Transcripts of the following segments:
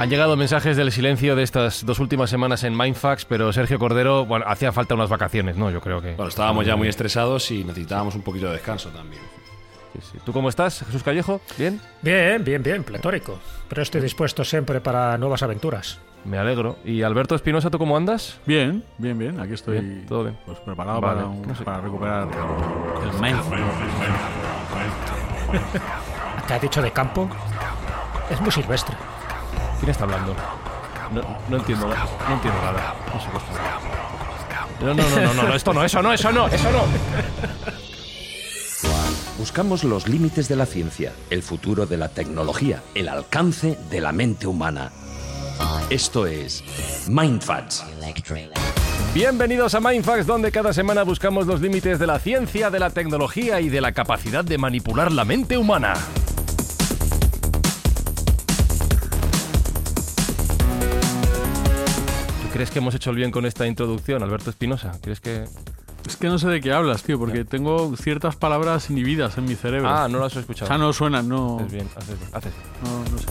Han llegado mensajes del silencio de estas dos últimas semanas en Mindfax, pero Sergio Cordero, bueno, hacía falta unas vacaciones, ¿no? Yo creo que. Bueno, estábamos ya muy estresados y necesitábamos un poquito de descanso también. Sí, sí. ¿Tú cómo estás, Jesús Callejo? ¿Bien? Bien, bien, bien, pletórico. Pero estoy dispuesto siempre para nuevas aventuras. Me alegro. ¿Y Alberto Espinosa, tú cómo andas? Bien, bien, bien. Aquí estoy Bien, todo bien. Pues, preparado Vale. para, un- No sé. para recuperar el mindfulness. ¿Qué ha dicho de campo? Es muy silvestre. ¿Quién está hablando? No, no entiendo nada. No entiendo nada. No sé qué está hablando. No, no, no, no, no, esto no, eso no, eso no, eso no. Buscamos los límites de la ciencia, el futuro de la tecnología, el alcance de la mente humana. Esto es Mindfacts. Bienvenidos a Mindfax, donde cada semana buscamos los límites de la ciencia, de la tecnología y de la capacidad de manipular la mente humana. Crees que hemos hecho el bien con esta introducción, Alberto Espinosa? ¿Crees que...? Es que no sé de qué hablas, tío, porque tengo ciertas palabras inhibidas en mi cerebro. Ah, no has O escuchado. sea, no suenan, no. Haces bien, haces bien, haces bien. no, no sé.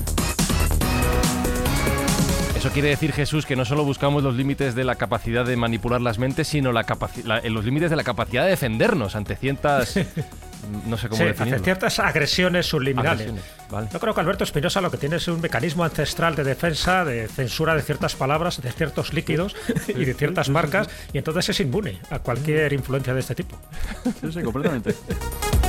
Eso quiere decir, Jesús, que no solo buscamos los límites de la capacidad de manipular las mentes, sino la la- los límites de la capacidad de defendernos ante ciertas... no sé cómo Sí, definirlo. hace ciertas agresiones subliminales. Agresiones, vale. Yo creo que Alberto Espinosa lo que tiene es un mecanismo ancestral de defensa, de censura de ciertas palabras, de ciertos líquidos y de ciertas marcas, y entonces es inmune a cualquier influencia de este tipo. Sí, sí, completamente.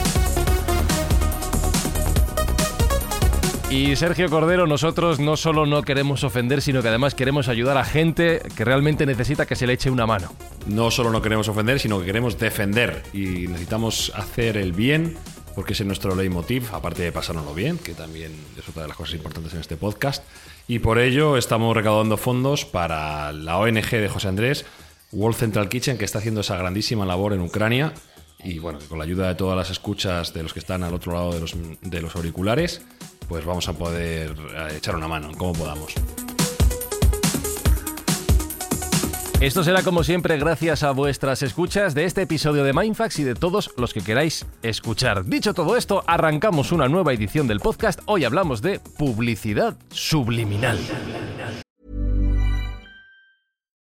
Y Sergio Cordero, nosotros no solo no queremos ofender, sino que además queremos ayudar a gente que realmente necesita que se le eche una mano. No solo no queremos ofender, sino que queremos defender y necesitamos hacer el bien porque es nuestro leitmotiv, aparte de pasárnoslo bien, que también es otra de las cosas importantes en este podcast. Y por ello estamos recaudando fondos para la ONG de José Andrés, World Central Kitchen, que está haciendo esa grandísima labor en Ucrania. Y bueno, con la ayuda de todas las escuchas de los que están al otro lado de los, de los auriculares, pues vamos a poder eh, echar una mano en cómo podamos. Esto será como siempre gracias a vuestras escuchas de este episodio de Mindfax y de todos los que queráis escuchar. Dicho todo esto, arrancamos una nueva edición del podcast. Hoy hablamos de publicidad subliminal.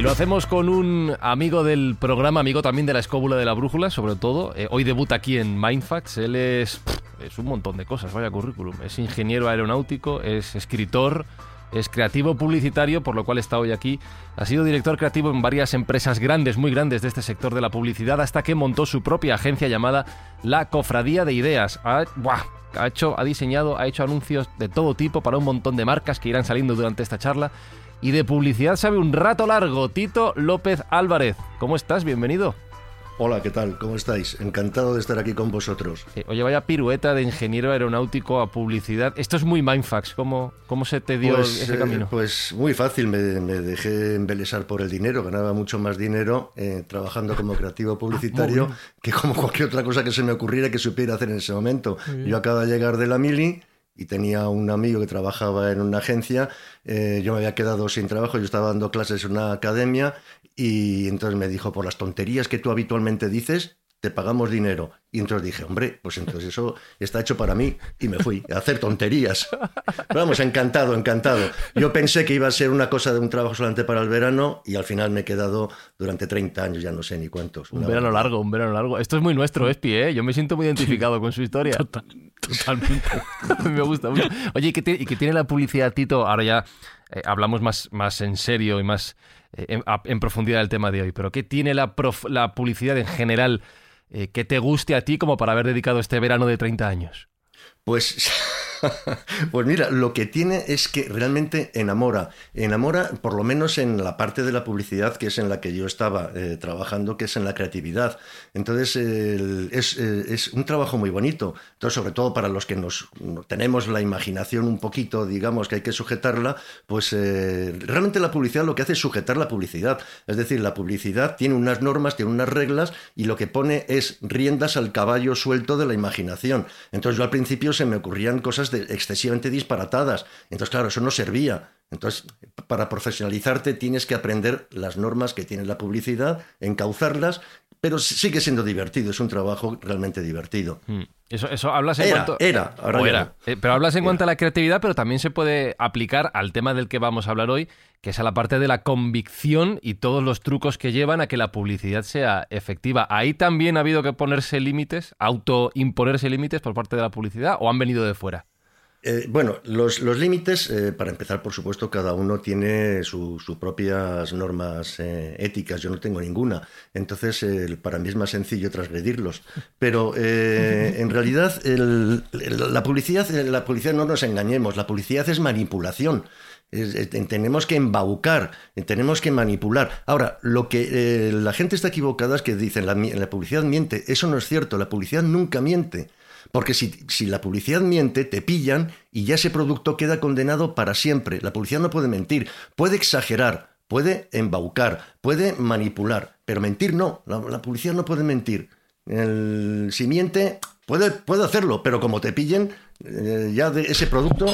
Y lo hacemos con un amigo del programa, amigo también de la escóbula de la brújula, sobre todo. Eh, hoy debuta aquí en Mindfax. Él es, es un montón de cosas, vaya currículum. Es ingeniero aeronáutico, es escritor, es creativo publicitario, por lo cual está hoy aquí. Ha sido director creativo en varias empresas grandes, muy grandes de este sector de la publicidad, hasta que montó su propia agencia llamada La Cofradía de Ideas. Ha, hecho, ha diseñado, ha hecho anuncios de todo tipo para un montón de marcas que irán saliendo durante esta charla. Y de publicidad sabe un rato largo. Tito López Álvarez. ¿Cómo estás? Bienvenido. Hola, ¿qué tal? ¿Cómo estáis? Encantado de estar aquí con vosotros. Eh, oye, vaya pirueta de ingeniero aeronáutico a publicidad. Esto es muy Mindfax. ¿Cómo, cómo se te dio Pues, ese eh, camino? pues muy fácil, me, me dejé embelesar por el dinero, ganaba mucho más dinero eh, trabajando como creativo publicitario que como cualquier otra cosa que se me ocurriera que supiera hacer en ese momento. Yo acabo de llegar de la Mili y tenía un amigo que trabajaba en una agencia, eh, yo me había quedado sin trabajo, yo estaba dando clases en una academia y entonces me dijo, por las tonterías que tú habitualmente dices, te pagamos dinero. Y entonces dije, hombre, pues entonces eso está hecho para mí. Y me fui a hacer tonterías. vamos, encantado, encantado. Yo pensé que iba a ser una cosa de un trabajo solamente para el verano y al final me he quedado durante 30 años, ya no sé ni cuántos. Un verano largo, un verano largo. Esto es muy nuestro, Espi, ¿eh? Yo me siento muy identificado con su historia. totalmente. me gusta mucho. Oye, ¿y qué, tiene, ¿y qué tiene la publicidad, Tito? Ahora ya eh, hablamos más, más en serio y más eh, en, profundidad del tema de hoy, pero ¿qué tiene la, la publicidad en general eh, que te guste a ti como para haber dedicado este verano de 30 años? Pues pues mira, lo que tiene es que realmente enamora. Enamora, por lo menos en la parte de la publicidad, que es en la que yo estaba eh, trabajando, que es en la creatividad. Entonces, eh, es, un trabajo muy bonito. Entonces, sobre todo para los que nos tenemos la imaginación un poquito, digamos, que hay que sujetarla, pues eh, realmente la publicidad lo que hace es sujetar la publicidad. Es decir, la publicidad tiene unas normas, tiene unas reglas, y lo que pone es riendas al caballo suelto de la imaginación. Entonces, yo al principio se me ocurrían cosas excesivamente disparatadas. Entonces, claro, eso no servía. Entonces, para profesionalizarte tienes que aprender las normas que tiene la publicidad, encauzarlas, pero sigue siendo divertido, es un trabajo realmente divertido. Hmm. Eso, eso hablas en era, cuanto... Era, ahora era. Eh, pero hablas en cuanto a la creatividad, pero también se puede aplicar al tema del que vamos a hablar hoy, que es a la parte de la convicción y todos los trucos que llevan a que la publicidad sea efectiva. ¿Ahí también ha habido que ponerse límites, autoimponerse límites por parte de la publicidad o han venido de fuera? Eh, bueno, los, límites, eh, para empezar, por supuesto, cada uno tiene sus propias normas eh, éticas, yo no tengo ninguna, entonces para mí es más sencillo transgredirlos. Pero en realidad la, publicidad, la publicidad no nos engañemos, la publicidad es manipulación. tenemos que embaucar, tenemos que manipular. Ahora, lo que la gente está equivocada es que dicen la, la publicidad miente. Eso no es cierto, la publicidad nunca miente. Porque si, la publicidad miente, te pillan y ya ese producto queda condenado para siempre. La publicidad no puede mentir, puede exagerar, puede embaucar, puede manipular, pero mentir no, la, publicidad no puede mentir. si miente, puede, puede, hacerlo, pero como te pillen, eh, ya de ese producto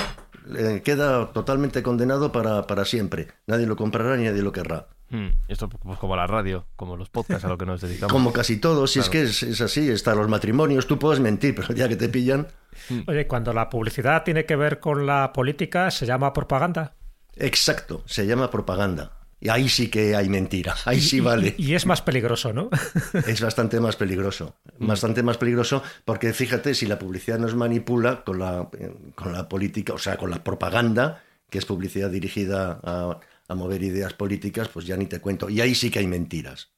eh, queda totalmente condenado para, para siempre. Nadie lo comprará ni nadie lo querrá. Hmm. Esto pues como la radio, como los podcasts a lo que nos dedicamos. Como casi todos, si es que es, así, están los matrimonios, tú puedes mentir, pero ya que te pillan... Hmm. Oye, cuando la publicidad tiene que ver con la política, ¿se llama propaganda? Exacto, se llama propaganda. Y ahí sí que hay mentira, ahí sí vale. Y, es más peligroso, ¿no? Es bastante más peligroso, hmm. bastante más peligroso, porque fíjate, si la publicidad nos manipula con la, con la política, o sea, con la propaganda, que es publicidad dirigida a a mover ideas políticas, pues ya ni te cuento. Y ahí sí que hay mentiras.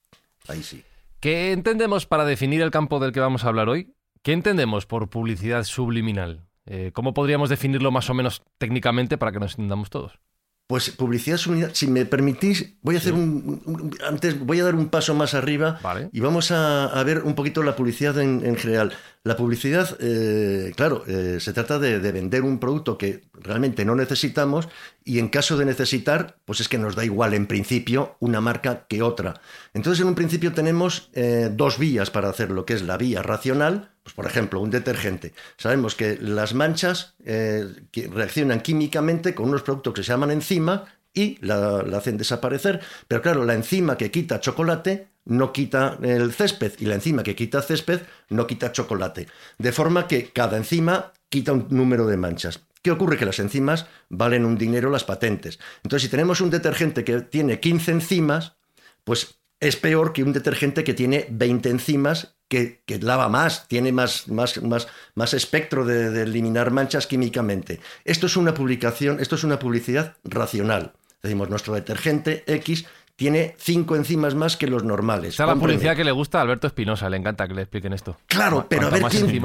Ahí sí. ¿Qué entendemos para definir el campo del que vamos a hablar hoy? ¿Qué entendemos por publicidad subliminal? Eh, ¿Cómo podríamos definirlo más o menos técnicamente para que nos entendamos todos? Pues publicidad subliminal, si me permitís, voy a hacer un, antes voy a dar un paso más arriba y vamos a, ver un poquito la publicidad en, general. La publicidad, eh, claro, eh, se trata de, vender un producto que realmente no necesitamos y en caso de necesitar, pues es que nos da igual en principio una marca que otra. Entonces, en un principio tenemos eh, dos vías para hacerlo, que es la vía racional, pues por ejemplo, un detergente. Sabemos que las manchas reaccionan químicamente con unos productos que se llaman enzima y la, hacen desaparecer, pero claro, la enzima que quita chocolate no quita el césped y la enzima que quita césped no quita chocolate. De forma que cada enzima quita un número de manchas. ¿Qué ocurre? Que las enzimas valen un dinero las patentes. Entonces, si tenemos un detergente que tiene 15 enzimas, pues es peor que un detergente que tiene 20 enzimas que, lava más, tiene más, más, más, más espectro de, eliminar manchas químicamente. Esto es una publicación, esto es una publicidad racional. Decimos, nuestro detergente X tiene cinco enzimas más que los normales. Esa es la publicidad que le gusta a Alberto Espinosa, le encanta que le expliquen esto. Claro, pero a ver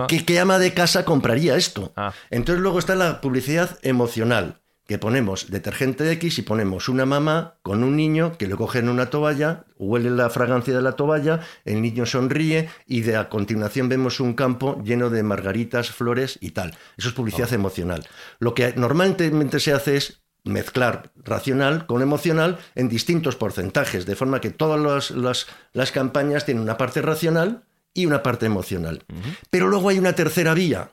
qué, ama de casa compraría esto. Ah. Entonces luego está la publicidad emocional, que ponemos detergente X y ponemos una mamá con un niño que le cogen una toalla, huele la fragancia de la toalla, el niño sonríe y de a continuación vemos un campo lleno de margaritas, flores y tal. Eso es publicidad oh. emocional. Lo que normalmente se hace es mezclar racional con emocional en distintos porcentajes, de forma que todas las, campañas tienen una parte racional y una parte emocional. Pero luego hay una tercera vía,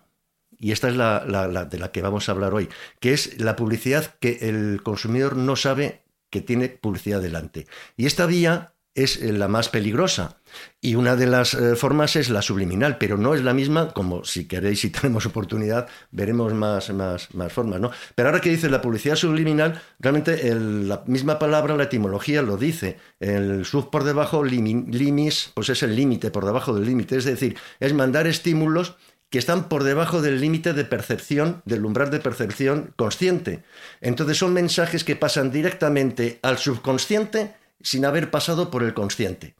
y esta es la, de la que vamos a hablar hoy, que es la publicidad que el consumidor no sabe que tiene publicidad delante. Y esta vía es eh, la más peligrosa. Y una de las eh, formas es la subliminal, pero no es la misma, como si queréis, si tenemos oportunidad, veremos más, más, más formas. ¿no? Pero ahora que dice la publicidad subliminal, realmente la misma palabra, la etimología lo dice. El sub por debajo, limis, pues es el límite, por debajo del límite. Es decir, es mandar estímulos que están por debajo del límite de percepción, del umbral de percepción consciente. Entonces son mensajes que pasan directamente al subconsciente sin haber pasado por el consciente.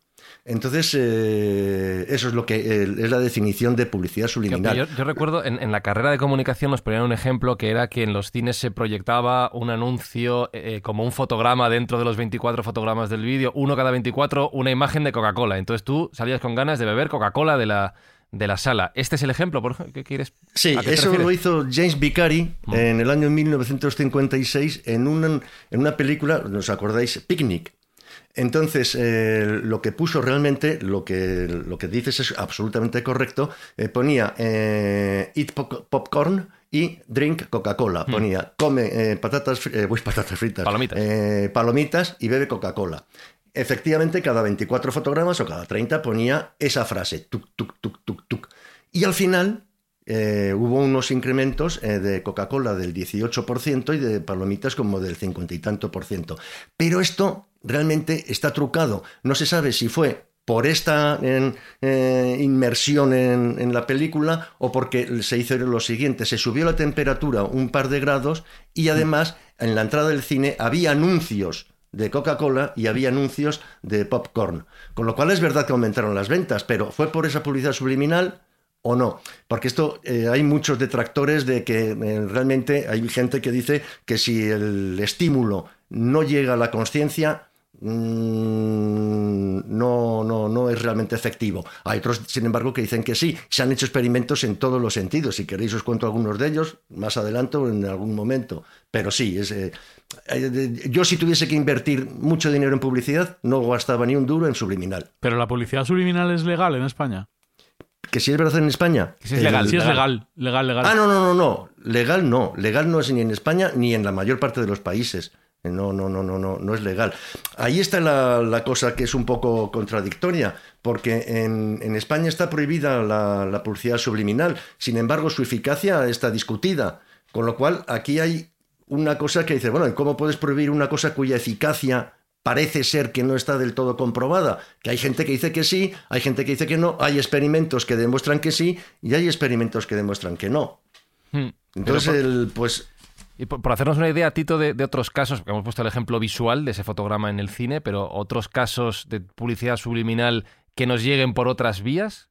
Entonces, eh, eso es lo que es la definición de publicidad subliminal. Yo, recuerdo en, la carrera de comunicación nos ponían un ejemplo que era que en los cines se proyectaba un anuncio eh, como un fotograma dentro de los 24 fotogramas del vídeo, uno cada 24, una imagen de Coca-Cola. Entonces tú salías con ganas de beber Coca-Cola de la, de la sala. ¿Este es el ejemplo? ¿Por ¿Qué quieres? Sí, eso lo hizo James Vicari mm. en el año 1956 en una, en una película, ¿nos acordáis? Picnic. Entonces, eh, lo que puso realmente, lo que, lo que dices es absolutamente correcto, eh, ponía eh, eat popcorn y drink Coca-Cola. Mm. Ponía come patatas, patatas fritas, palomitas. palomitas y bebe Coca-Cola. Efectivamente, cada 24 fotogramas o cada 30 ponía esa frase, tuk, tuk, tuk, tuk, tuk. Y al final hubo unos incrementos de Coca-Cola del 18% y de palomitas como del 50 y tanto por ciento. Pero esto realmente está trucado. No se sabe si fue por esta eh, inmersión en, la película o porque se hizo lo siguiente, se subió la temperatura un par de grados y además en la entrada del cine había anuncios de Coca-Cola y había anuncios de popcorn. Con lo cual es verdad que aumentaron las ventas, pero ¿fue por esa publicidad subliminal? o no. Porque esto eh, hay muchos detractores de que eh, realmente hay gente que dice que si el estímulo no llega a la conciencia, Mm, no, no, no es realmente efectivo. Hay otros, sin embargo, que dicen que sí. Se han hecho experimentos en todos los sentidos. Si queréis os cuento algunos de ellos más adelante o en algún momento. Pero sí, es, eh, eh, yo si tuviese que invertir mucho dinero en publicidad, no gastaba ni un duro en subliminal. Pero la publicidad subliminal es legal en España. ¿Que si es verdad en España? es legal. Sí es legal, legal, legal. Ah, no, no, no, no. Legal no. Legal no es ni en España ni en la mayor parte de los países. No, no, no, no, no, no es legal. Ahí está la, cosa que es un poco contradictoria, porque en, España está prohibida la, publicidad subliminal, sin embargo su eficacia está discutida, con lo cual aquí hay una cosa que dice, bueno, ¿cómo puedes prohibir una cosa cuya eficacia parece ser que no está del todo comprobada? Que hay gente que dice que sí, hay gente que dice que no, hay experimentos que demuestran que sí y hay experimentos que demuestran que no. Hmm. Entonces, el, pues y por, hacernos una idea, Tito, de, de, otros casos, porque hemos puesto el ejemplo visual de ese fotograma en el cine, pero otros casos de publicidad subliminal que nos lleguen por otras vías.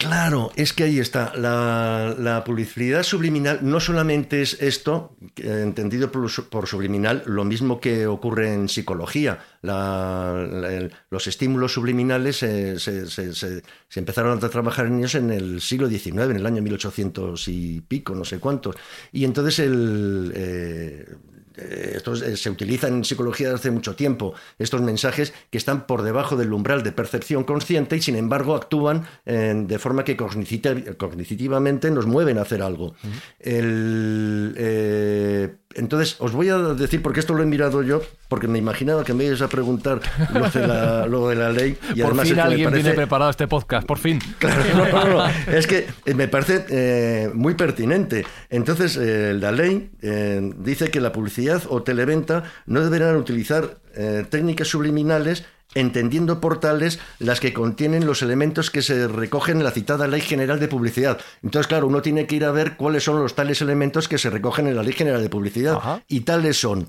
Claro, es que ahí está. La, publicidad subliminal no solamente es esto, entendido por, subliminal, lo mismo que ocurre en psicología. los estímulos subliminales se, empezaron a trabajar en ellos en el siglo XIX, en el año 1800 y pico, no sé cuántos. Y entonces el, eh, eh, esto eh, se utilizan en psicología desde hace mucho tiempo, estos mensajes que están por debajo del umbral de percepción consciente y sin embargo actúan de forma que cognitivamente nos mueven a hacer algo. el, eh, entonces, os voy a decir, porque esto lo he mirado yo, porque me imaginaba que me ibas a preguntar lo de la, lo de la ley. Y por fin alguien viene preparado este podcast, por fin. Claro, no, no, es que me parece eh, muy pertinente. Entonces, eh, la ley eh, dice que la publicidad o televenta no deberán utilizar técnicas subliminales entendiendo por tales las que contienen los elementos que se recogen en la citada Ley General de Publicidad. Entonces, claro, uno tiene que ir a ver cuáles son los tales elementos que se recogen en la Ley General de Publicidad. Y tales son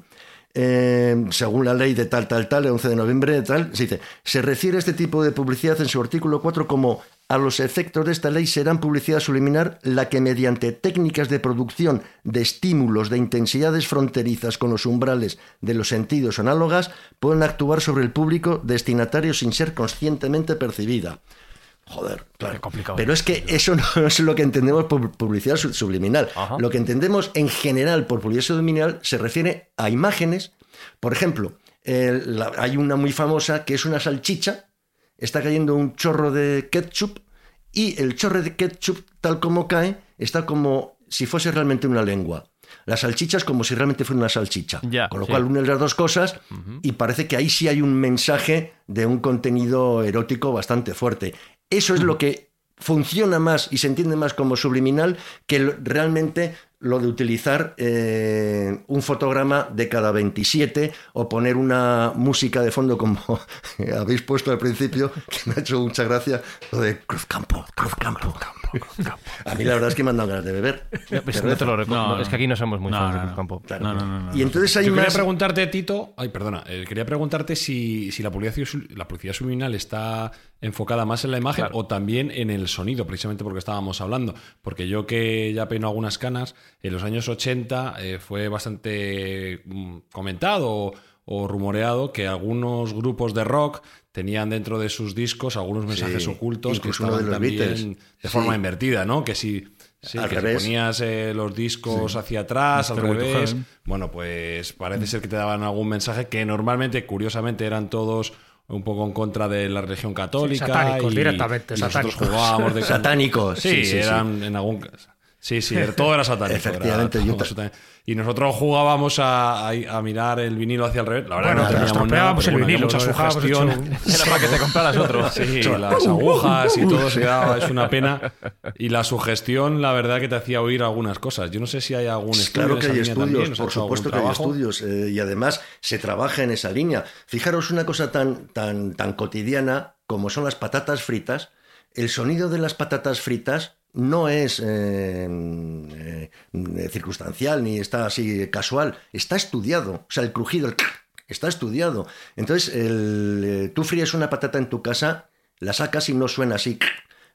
eh, según la ley de tal, tal, tal, el 11 de noviembre se dice, se refiere a este tipo de publicidad en su artículo 4 como a los efectos de esta ley serán publicidad subliminar la que mediante técnicas de producción de estímulos de intensidades fronterizas con los umbrales de los sentidos análogas pueden actuar sobre el público destinatario sin ser conscientemente percibida. Joder, claro. complicado. Pero es que eso no es lo que entendemos por publicidad subliminal. Lo que entendemos en general por publicidad subliminal se refiere a imágenes. Por ejemplo, hay una muy famosa que es una salchicha, está cayendo un chorro de ketchup y el chorro de ketchup, tal como cae, está como si fuese realmente una lengua. La salchicha es como si realmente fuera una salchicha. Ya, Con lo sí. cual unes las dos cosas y parece que ahí sí hay un mensaje de un contenido erótico bastante fuerte. Eso es lo que funciona más y se entiende más como subliminal que realmente lo de utilizar eh, un fotograma de cada 27 o poner una música de fondo como habéis puesto al principio, que me ha hecho mucha gracia, lo de Cruzcampo, Cruzcampo. A mí la verdad es que me han dado ganas de beber. Ya, pues, cerveza. no te lo recuerdo. No, no. Es que aquí no somos muy No, fans no, de no. Cruz Campo. Claro. No, no, no, no. Y entonces hay Yo quería preguntarte, Tito. Ay, perdona. eh, quería preguntarte si, si la, publicidad, la publicidad subliminal está enfocada más en la imagen o también en el sonido, precisamente porque estábamos hablando. Porque yo que ya peino algunas canas, en los años 80 eh, fue bastante mm, comentado o, rumoreado que algunos grupos de rock tenían dentro de sus discos algunos mensajes ocultos que de estaban los también Beatles. de Sí. forma invertida, ¿no? Que si, sí, Al que si ponías eh, los discos hacia atrás, al revés, Heaven. bueno, pues parece ser que te daban algún mensaje que normalmente, curiosamente, eran todos un poco en contra de la religión católica. Sí, satánicos, y, directamente, y nosotros satánicos. jugábamos de Satánicos, Sí, sí, sí, sí. eran en algún Sí, sí, todo era satánico. Efectivamente, yo. Y nosotros jugábamos a, a- a mirar el vinilo hacia el revés. La verdad Bueno, no teníamos nada, estropeábamos pero el bueno, vinilo, mucha hecho Era para que te compraras otro. Sí, las agujas y todo se daba, es una pena. Y la sugestión, la verdad, que te hacía oír algunas cosas. Yo no sé si hay algún estudio. Claro en que esa hay estudios, también, ¿os ha por supuesto que hay estudios eh, y además se trabaja en esa línea. Fijaros una cosa tan, tan, tan cotidiana como son las patatas fritas. El sonido de las patatas fritas no es eh, eh, circunstancial ni está así casual, está estudiado. O sea, el crujido, el está estudiado. Entonces, eh, tú fríes una patata en tu casa, la sacas y no suena así.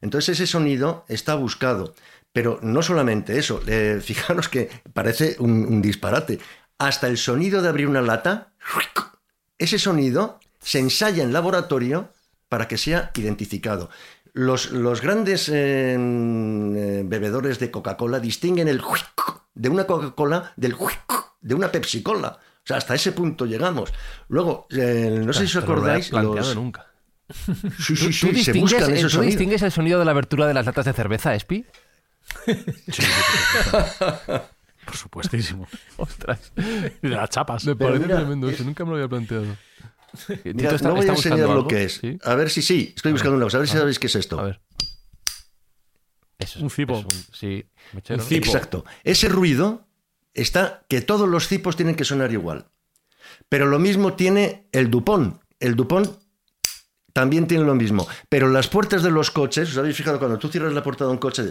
Entonces ese sonido está buscado. Pero no solamente eso, eh, fijaros que parece un, un disparate. Hasta el sonido de abrir una lata, ese sonido se ensaya en laboratorio para que sea identificado. Los, los grandes eh, eh, bebedores de Coca-Cola distinguen el de una Coca-Cola del de una Pepsi-Cola. O sea, hasta ese punto llegamos. Luego, eh, no sé si os Te lo había acordáis. planteado los- nunca. Sí, sí, ¿Tú, sí, tú se distingues, buscan esos tú distingues el sonido de la abertura de las latas de cerveza, Espi? Por supuestísimo. Ostras. Y de las chapas. Me parece mira, tremendo es- eso, nunca me lo había planteado. Mira, no voy a enseñar lo que es. ¿Sí? A ver si sí, estoy buscando una cosa. A ver si sabéis qué es esto. A ver. Eso es- Un cipo. es un- sí, mechero. Un cipo. Exacto. Ese ruido está que todos los cipos tienen que sonar igual. Pero lo mismo tiene el Dupont. El Dupont también tiene lo mismo. Pero las puertas de los coches, ¿os habéis fijado cuando tú cierras la puerta de un coche?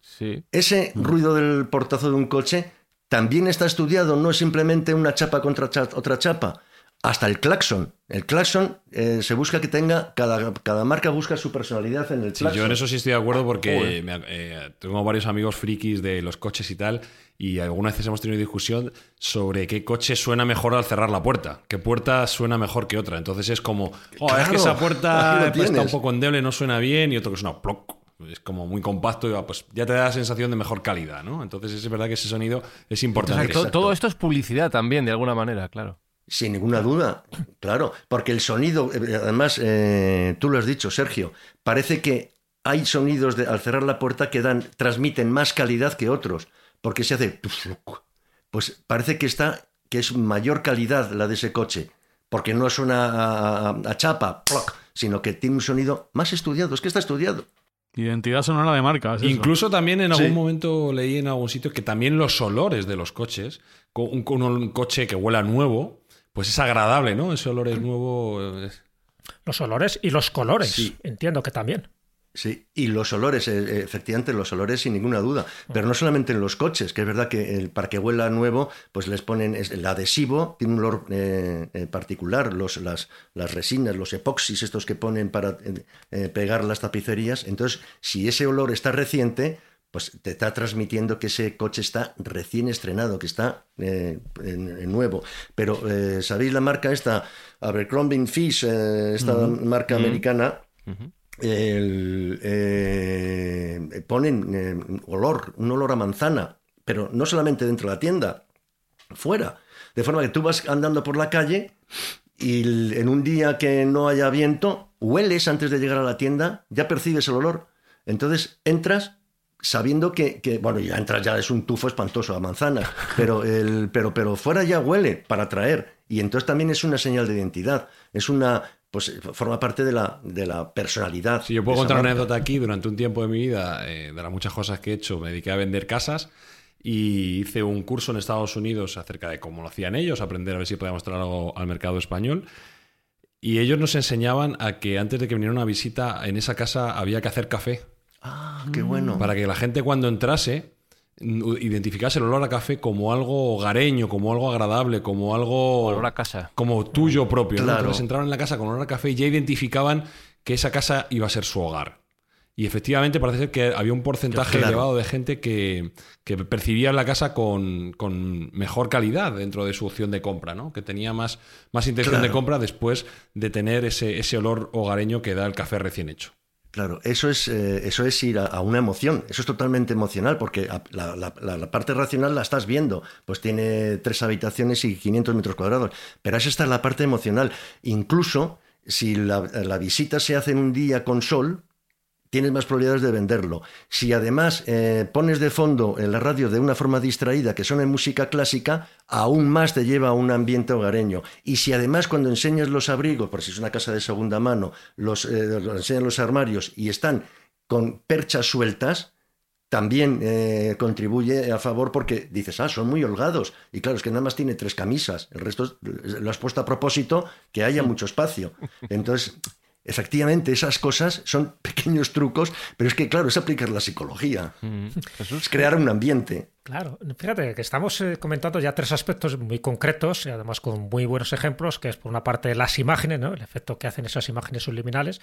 Sí. Ese ruido del portazo de un coche también está estudiado, no es simplemente una chapa contra cha- otra chapa. Hasta el claxon. El claxon eh, se busca que tenga, cada, cada marca busca su personalidad en el Sí, claxon. yo en eso sí estoy de acuerdo porque me- eh, tengo varios amigos frikis de los coches y tal y algunas veces hemos tenido discusión sobre qué coche suena mejor al cerrar la puerta, qué puerta suena mejor que otra. Entonces es como, "Oh, es que esa puerta lo está un poco endeble, no suena bien y otro que suena ploc. Es como muy compacto y va, pues ya te da la sensación de mejor calidad, ¿no? Entonces es verdad que ese sonido es importante. todo esto es publicidad también, de alguna manera, claro. Sin ninguna duda, claro, porque el sonido, eh, además, eh, tú lo has dicho, Sergio, parece que hay sonidos de, al cerrar la puerta que dan, transmiten más calidad que otros, porque se hace, pues parece que está, que es mayor calidad la de ese coche, porque no suena a, a- a chapa, ploc, sino que tiene un sonido más estudiado, es que está estudiado. Identidad sonora de marca. es eso. Incluso también en algún Sí. momento leí en algún sitio que también los olores de los coches, con un, con un coche que huela nuevo, pues es agradable, ¿no? Ese olor es nuevo. eh, es- Los olores y los colores. Sí. Entiendo que también. Sí, y los olores, eh, eh, efectivamente, los olores sin ninguna duda. Pero no solamente en los coches, que es verdad que el, para que huela nuevo, pues les ponen el adhesivo, tiene un olor eh, particular, los, las, las resinas, los epoxis, estos que ponen para eh, pegar las tapicerías. Entonces, si ese olor está reciente, pues te está transmitiendo que ese coche está recién estrenado, que está eh, en- en nuevo. Pero, eh, ¿sabéis la marca esta? Abercrombie Fish, eh, esta marca americana el, ponen olor, un olor a manzana, pero no solamente dentro de la tienda, fuera. De forma que tú vas andando por la calle y en un día que no haya viento, hueles antes de llegar a la tienda, ya percibes el olor. Entonces entras, sabiendo que, que, bueno, ya entras, ya es un tufo espantoso a manzanas, pero, el, pero, pero fuera ya huele para traer. Y entonces también es una señal de identidad, es una, pues forma parte de la, de la personalidad. Si yo puedo contar una anécdota aquí, durante un tiempo de mi vida, eh, de las muchas cosas que he hecho, me dediqué a vender casas y hice un curso en Estados Unidos acerca de cómo lo hacían ellos, aprender a ver si podíamos traer algo al mercado español. Y ellos nos enseñaban a que antes de que viniera una visita en esa casa había que hacer café. Ah, qué bueno. Para que la gente cuando entrase identificase el olor a café como algo hogareño, como algo agradable, como algo... Olor a casa. Como tuyo propio. Claro. Entonces entraron en la casa con olor a café y ya identificaban que esa casa iba a ser su hogar. Y efectivamente parece ser que había un porcentaje Claro. elevado de gente que, que percibía la casa con, con mejor calidad dentro de su opción de compra, ¿no? Que tenía más, más intención de compra después de tener ese, ese olor hogareño que da el café recién hecho. Claro, eso es, eh, eso es ir a, una emoción, eso es totalmente emocional, porque la, parte racional la estás viendo, pues tiene tres habitaciones y 500 metros cuadrados, pero esa está la parte emocional. Incluso si la visita se hace en un día con sol, tienes más probabilidades de venderlo. Si además eh, pones de fondo en la radio de una forma distraída que suena en música clásica, aún más te lleva a un ambiente hogareño. Y si además cuando enseñas los abrigos, por si es una casa de segunda mano, los, eh, los enseñas los armarios y están con perchas sueltas, también eh, contribuye a favor porque dices, ah, son muy holgados. Y claro, es que nada más tiene tres camisas. El resto es- lo has puesto a propósito que haya mucho espacio. Entonces, efectivamente, esas cosas son pequeños trucos, pero es que, claro, es aplicar la psicología. Es crear un ambiente. Claro, fíjate que estamos eh, comentando ya tres aspectos muy concretos y además con muy buenos ejemplos, que es por una parte las imágenes, ¿no? el efecto que hacen esas imágenes subliminales.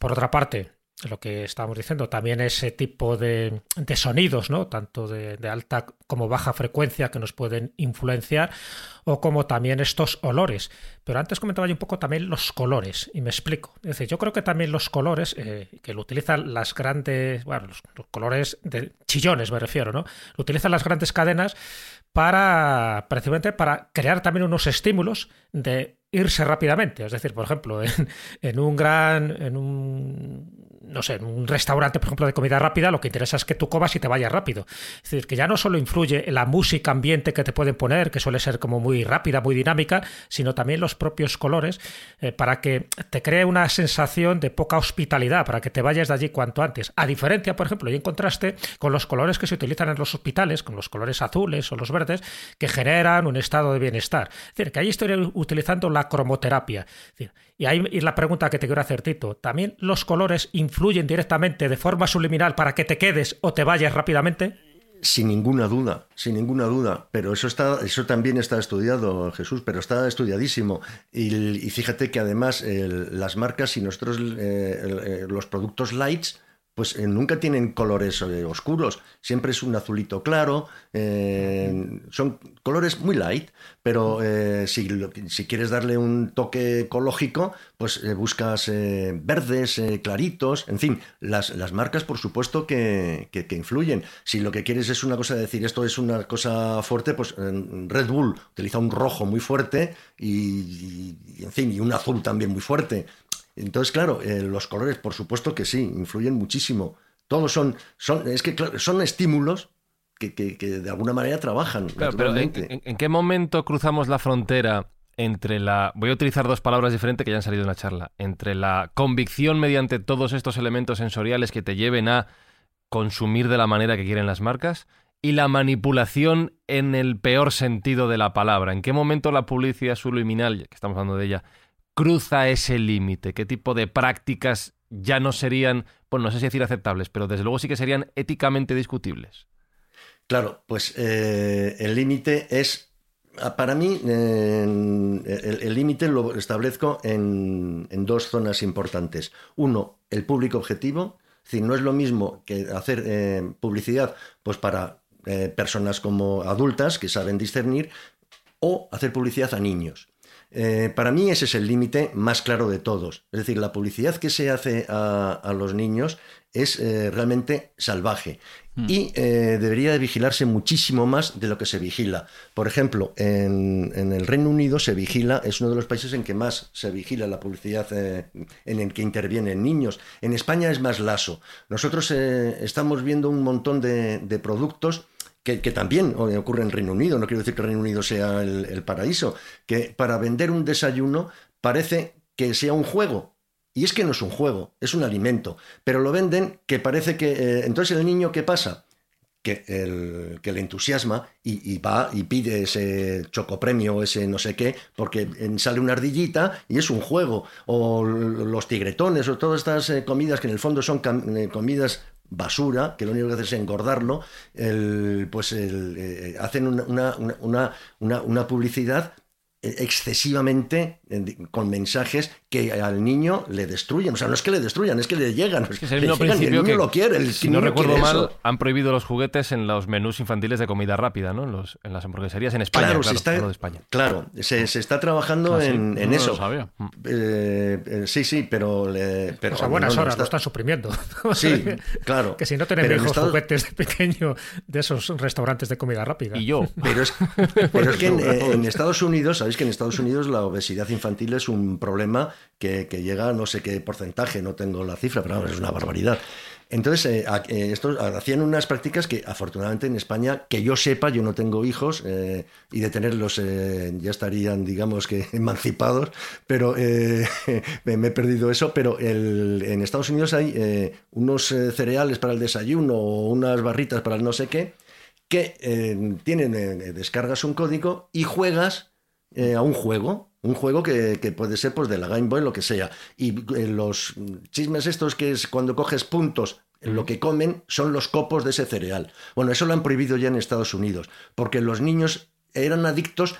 Por otra parte, lo que estábamos diciendo, también ese tipo de, de sonidos, ¿no? tanto de, alta como baja frecuencia que nos pueden influenciar, o como también estos olores. Pero antes comentaba yo un poco también los colores, y me explico. Es decir, yo creo que también los colores, eh, que lo utilizan las grandes, bueno, los, los colores de chillones me refiero, ¿no? Lo utilizan las grandes cadenas para, precisamente para crear también unos estímulos de irse rápidamente. Es decir, por ejemplo, en, un gran, en un, no sé, en un restaurante, por ejemplo, de comida rápida, lo que interesa es que tú comas y te vayas rápido. Es decir, que ya no solo influye la música ambiente que te pueden poner, que suele ser como muy rápida, muy dinámica, sino también los propios colores, eh, para que te cree una sensación de poca hospitalidad, para que te vayas de allí cuanto antes. A diferencia, por ejemplo, y en contraste con los colores que se utilizan en los hospitales, con los colores azules o los verdes, que generan un estado de bienestar. Es decir, que ahí estoy utilizando la cromoterapia. Y ahí es la pregunta que te quiero hacer, Tito. ¿También los colores influyen directamente de forma subliminal para que te quedes o te vayas rápidamente? Sin ninguna duda, sin ninguna duda. Pero eso está, eso también está estudiado, Jesús, pero está estudiadísimo. Y, fíjate que además las marcas y nosotros eh, eh, los productos lights, pues eh, nunca tienen colores eh, oscuros. Siempre es un azulito claro. eh, son colores muy light, pero si, si quieres darle un toque ecológico, pues buscas verdes, claritos, en fin, las, las marcas por supuesto que, que- influyen. Si lo que quieres es una cosa de decir esto es una cosa fuerte, pues Red Bull utiliza un rojo muy fuerte y, en fin, y un azul también muy fuerte. Entonces, claro, eh, los colores por supuesto que sí, influyen muchísimo. Todos son, son es que claro, son estímulos que, que- que de alguna manera trabajan. Claro, pero ¿en, naturalmente. en- en qué momento cruzamos la frontera entre la... Voy a utilizar dos palabras diferentes que ya han salido en la charla. Entre la convicción mediante todos estos elementos sensoriales que te lleven a consumir de la manera que quieren las marcas y la manipulación en el peor sentido de la palabra. ¿En qué momento la publicidad subliminal, que estamos hablando de ella, cruza ese límite? ¿Qué tipo de prácticas ya no serían, bueno, no sé si decir aceptables, pero desde luego sí que serían éticamente discutibles? Claro, pues eh, el límite es, ah, para mí, el límite lo establezco en, en dos zonas importantes. Uno, el público objetivo, es decir, no es lo mismo que hacer eh, publicidad pues para eh, personas como adultas que saben discernir o hacer publicidad a niños. Eh, para mí ese es el límite más claro de todos. Es decir, la publicidad que se hace a, los niños es eh, realmente salvaje hmm. y eh, debería de vigilarse muchísimo más de lo que se vigila. Por ejemplo, en, el Reino Unido se vigila, es uno de los países en que más se vigila la publicidad en el que intervienen niños. En España es más laso. Nosotros estamos viendo un montón de, de productos que, también ocurre en Reino Unido, no quiero decir que Reino Unido sea el, paraíso, que para vender un desayuno parece que sea un juego, y es que no es un juego, es un alimento. Pero lo venden que parece que. Eh, entonces el niño, ¿qué pasa? Que, el, que le entusiasma y, va y pide ese chocopremio, ese no sé qué, porque sale una ardillita y es un juego. O los tigretones, o todas estas eh, comidas que en el fondo son eh, comidas basura, que lo único que hace es engordarlo, pues eh, hacen una, una, una, publicidad excesivamente con mensajes que al niño le destruyen. O sea, no es que le destruyan, es que le llegan. Es que el, niño lo quiere. El si no recuerdo mal, han prohibido los juguetes en los menús infantiles de comida rápida, ¿no? En, los, en las hamburgueserías en España. Claro, se, está, de España. claro se, está trabajando ah, en, eso. Eh, eh, sí, sí, pero... pero a buenas horas lo están suprimiendo. Sí, claro. que si no tenemos hijos juguetes de pequeño de esos restaurantes de comida rápida. Y yo. Pero es, pero es que en, Estados Unidos, sabéis que en Estados Unidos la obesidad infantil es un problema que, llega no sé qué porcentaje, no tengo la cifra, pero es una barbaridad. Entonces, eh, eh, estos hacían unas prácticas que afortunadamente en España, que yo sepa, yo no tengo hijos eh, y de tenerlos ya estarían, digamos que, emancipados, pero me, he perdido eso. Pero en Estados Unidos hay unos cereales para el desayuno o unas barritas para el no sé qué, que tienen, descargas un código y juegas a un juego un juego que, puede ser pues de la Game Boy, lo que sea. Y eh, los chismes estos que es cuando coges puntos, lo que comen son los copos de ese cereal. Bueno, eso lo han prohibido ya en Estados Unidos, porque los niños eran adictos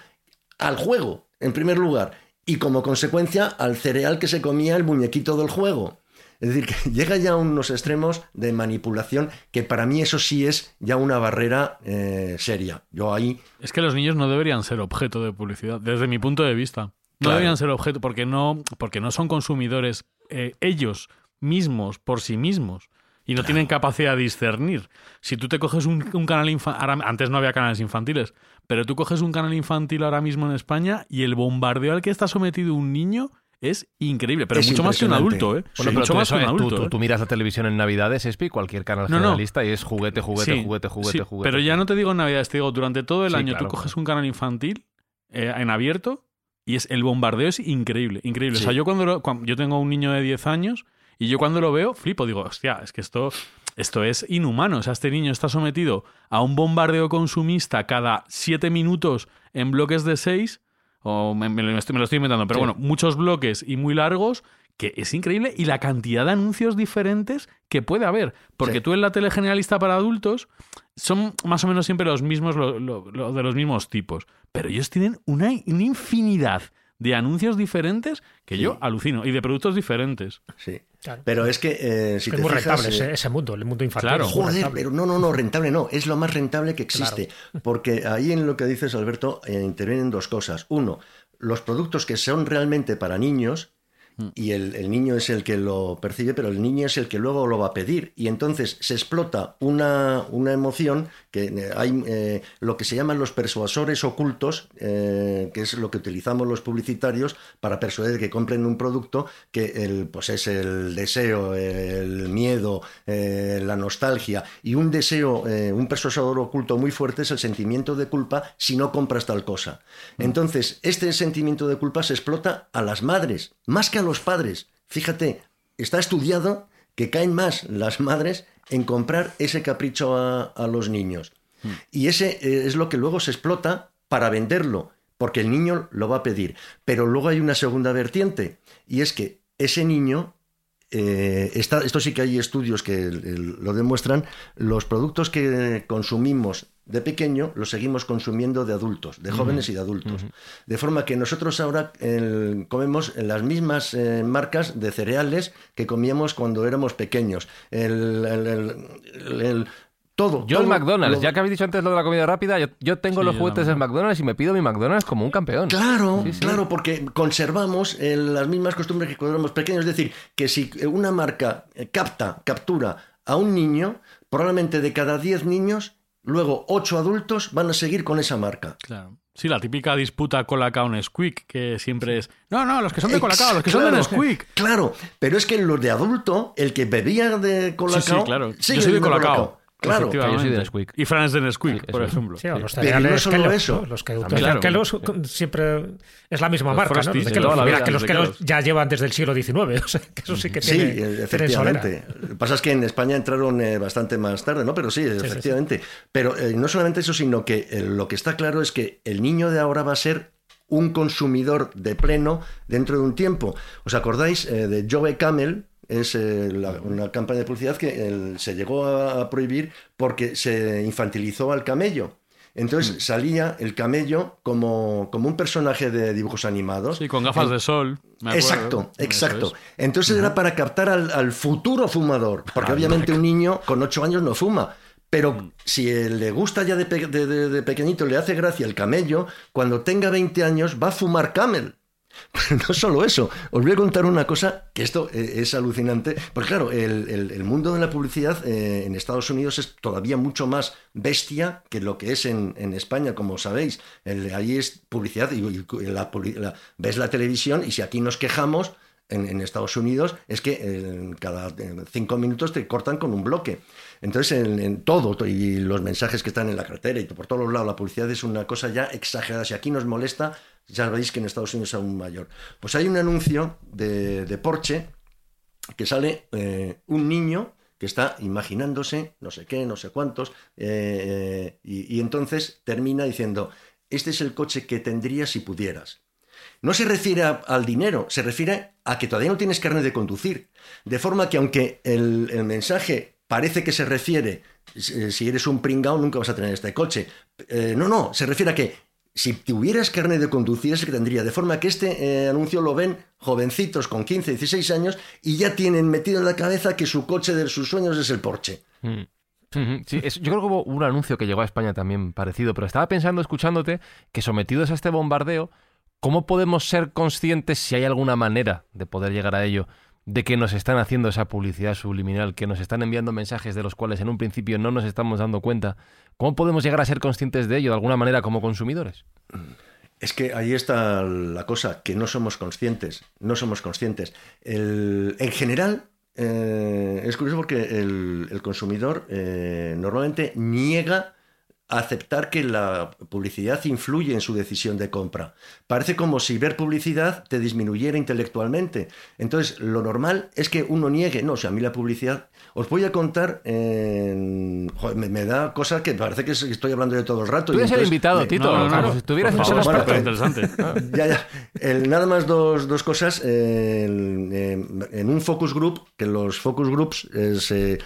al juego, en primer lugar, y como consecuencia al cereal que se comía el muñequito del juego. Es decir, que llega ya a unos extremos de manipulación que para mí eso sí es ya una barrera eh, seria. Yo ahí... Es que los niños no deberían ser objeto de publicidad, desde mi punto de vista. No deberían ser objeto porque no, porque no son consumidores eh, ellos mismos por sí mismos y no tienen capacidad de discernir. Si tú te coges un, canal infantil, antes no había canales infantiles, pero tú coges un canal infantil ahora mismo en España y el bombardeo al que está sometido un niño es increíble, pero mucho más que un adulto, ¿eh? mucho más que un adulto. ¿eh? Tú, miras la televisión en Navidades, Espi, cualquier canal generalista y es juguete, juguete, juguete, juguete, juguete. Pero ya no te digo en Navidades, te digo, durante todo el año tú coges un canal infantil eh, en abierto y es el bombardeo es increíble, increíble. O sea, yo cuando, yo tengo un niño de 10 años y yo cuando lo veo flipo, digo, hostia, es que esto esto es inhumano. O sea, este niño está sometido a un bombardeo consumista cada 7 minutos en bloques de 6 o me, lo estoy inventando, pero bueno, muchos bloques y muy largos, que es increíble, y la cantidad de anuncios diferentes que puede haber. Porque tú en la tele generalista para adultos son más o menos siempre los mismos, lo, de los mismos tipos. Pero ellos tienen una, infinidad de anuncios diferentes que yo alucino y de productos diferentes. Sí. Pero es que eh, si es muy rentable eh, ese, mundo, el mundo infantil. Claro, joder, pero no, no, no, rentable no, es lo más rentable que existe. Porque ahí en lo que dices, Alberto, eh, intervienen dos cosas. Uno, los productos que son realmente para niños. Y el, niño es el que lo percibe, pero el niño es el que luego lo va a pedir. Y entonces se explota una, una emoción que eh, hay eh, lo que se llaman los persuasores ocultos, eh, que es lo que utilizamos los publicitarios para persuadir que compren un producto que el, pues es el deseo, el miedo, la nostalgia y un deseo, un persuasor oculto muy fuerte es el sentimiento de culpa si no compras tal cosa. Mm. Entonces, este sentimiento de culpa se explota a las madres, más que a los padres. Fíjate, está estudiado que caen más las madres en comprar ese capricho a, los niños. Y ese eh, es lo que luego se explota para venderlo, porque el niño lo va a pedir. Pero luego hay una segunda vertiente, y es que ese niño eh, esto sí que hay estudios que lo demuestran, los productos que consumimos de pequeño los seguimos consumiendo de adultos, de jóvenes y de adultos. De forma que nosotros ahora comemos las mismas eh, marcas de cereales que comíamos cuando éramos pequeños. El, Todo. Yo todo el McDonald's, lo- ya que habéis dicho antes lo de la comida rápida, yo, yo tengo Sí, los juguetes del también. McDonald's y me pido mi McDonald's como un campeón. Claro, Sí, sí. claro, porque conservamos eh, las mismas costumbres que cuando éramos pequeños. Es decir, que si una marca eh, capta, captura a un niño, probablemente de cada 10 niños, luego 8 adultos van a seguir con esa marca. Claro. Sí, la típica disputa Colacao Nesquik, que siempre es. No, no, los que son de Colacao, los que son de Nesquik. Claro, pero es que los de adulto, el que bebía de Colacao. Sí, sí, claro. Yo soy de Colacao. Claro, Que yo soy de efectivamente. Nesquik. Y Fran es de Nesquik, Sí, por eso. ejemplo. Sí, o los cereales no solo eso. ¿no? Los que claro. Siempre es la misma Los marca, ¿no? Los de de Kellogg's. toda la Mira, vida, que los Kellogg's. ya llevan desde el siglo XIX, o sea, que eso sí que Sí, tiene, tienen solera. efectivamente. Lo que pasa es que en España entraron eh, bastante más tarde, ¿no? Pero sí, efectivamente. Pero eh, no solamente eso, sino que eh, lo que está claro es que el niño de ahora va a ser un consumidor de pleno dentro de un tiempo. ¿Os acordáis eh, de Joe Camel? Es eh, la- una campaña de publicidad que se llegó a, a prohibir porque se infantilizó al camello. Entonces salía el camello como, como un personaje de dibujos animados. Sí, con gafas de sol. me. Exacto, exacto. es. Entonces era para captar al, al futuro fumador, porque obviamente un niño con ocho años no fuma. Pero si eh, le gusta ya de, pe- de- de- de pequeñito, le hace gracia el camello, cuando tenga 20 años va a fumar camel. Pero no solo eso, os voy a contar una cosa que esto eh, es alucinante. Porque claro, el, el- mundo de la publicidad eh, en Estados Unidos es todavía mucho más bestia que lo que es en, en España, como sabéis. Ahí es publicidad y, ves la televisión y si aquí nos quejamos, en, Estados Unidos es que en cada eh, cinco minutos te cortan con un bloque. Entonces, en, en todo, y los mensajes que están en la cartera y por todos los lados, la publicidad es una cosa ya exagerada. Si aquí nos molesta, ya veis que en Estados Unidos es aún mayor. Pues hay un anuncio de, de Porsche que sale eh, un niño que está imaginándose no sé qué, no sé cuántos, eh, eh, y, entonces termina diciendo, este es el coche que tendrías si pudieras. No se refiere al dinero, se refiere a que todavía no tienes carne de conducir. De forma que aunque el, el mensaje parece que se refiere, si eres un pringao nunca vas a tener este coche. No, no, se refiere a que si tuvieras carne de conducir es el que tendría. De forma que este eh, anuncio lo ven jovencitos con 15, 16 años y ya tienen metido en la cabeza que su coche de sus sueños es el Porsche. Mm. Sí, yo creo que hubo un anuncio que llegó a España también parecido, pero estaba pensando, escuchándote, que sometidos a este bombardeo, ¿cómo podemos ser conscientes, si hay alguna manera de poder llegar a ello, de que nos están haciendo esa publicidad subliminal, que nos están enviando mensajes de los cuales en un principio no nos estamos dando cuenta? ¿Cómo podemos llegar a ser conscientes de ello de alguna manera como consumidores? Es que ahí está la cosa, que no somos conscientes, no somos conscientes. El- en general, eh, es curioso porque el, consumidor eh, normalmente niega aceptar que la publicidad influye en su decisión de compra. Parece como si ver publicidad te disminuyera intelectualmente. Entonces, lo normal es que uno niegue. No, o sea, a mí la publicidad... Os voy a contar... en- joder, me, me da cosa que parece que estoy hablando de todo el rato. Tú eres el invitado, me- Tito. No, no, no, Claro, si estuvieras en bueno, pero interesante. ya, ya. El- nada más dos, dos cosas. El- en, en un focus group, que los focus groups eh, se,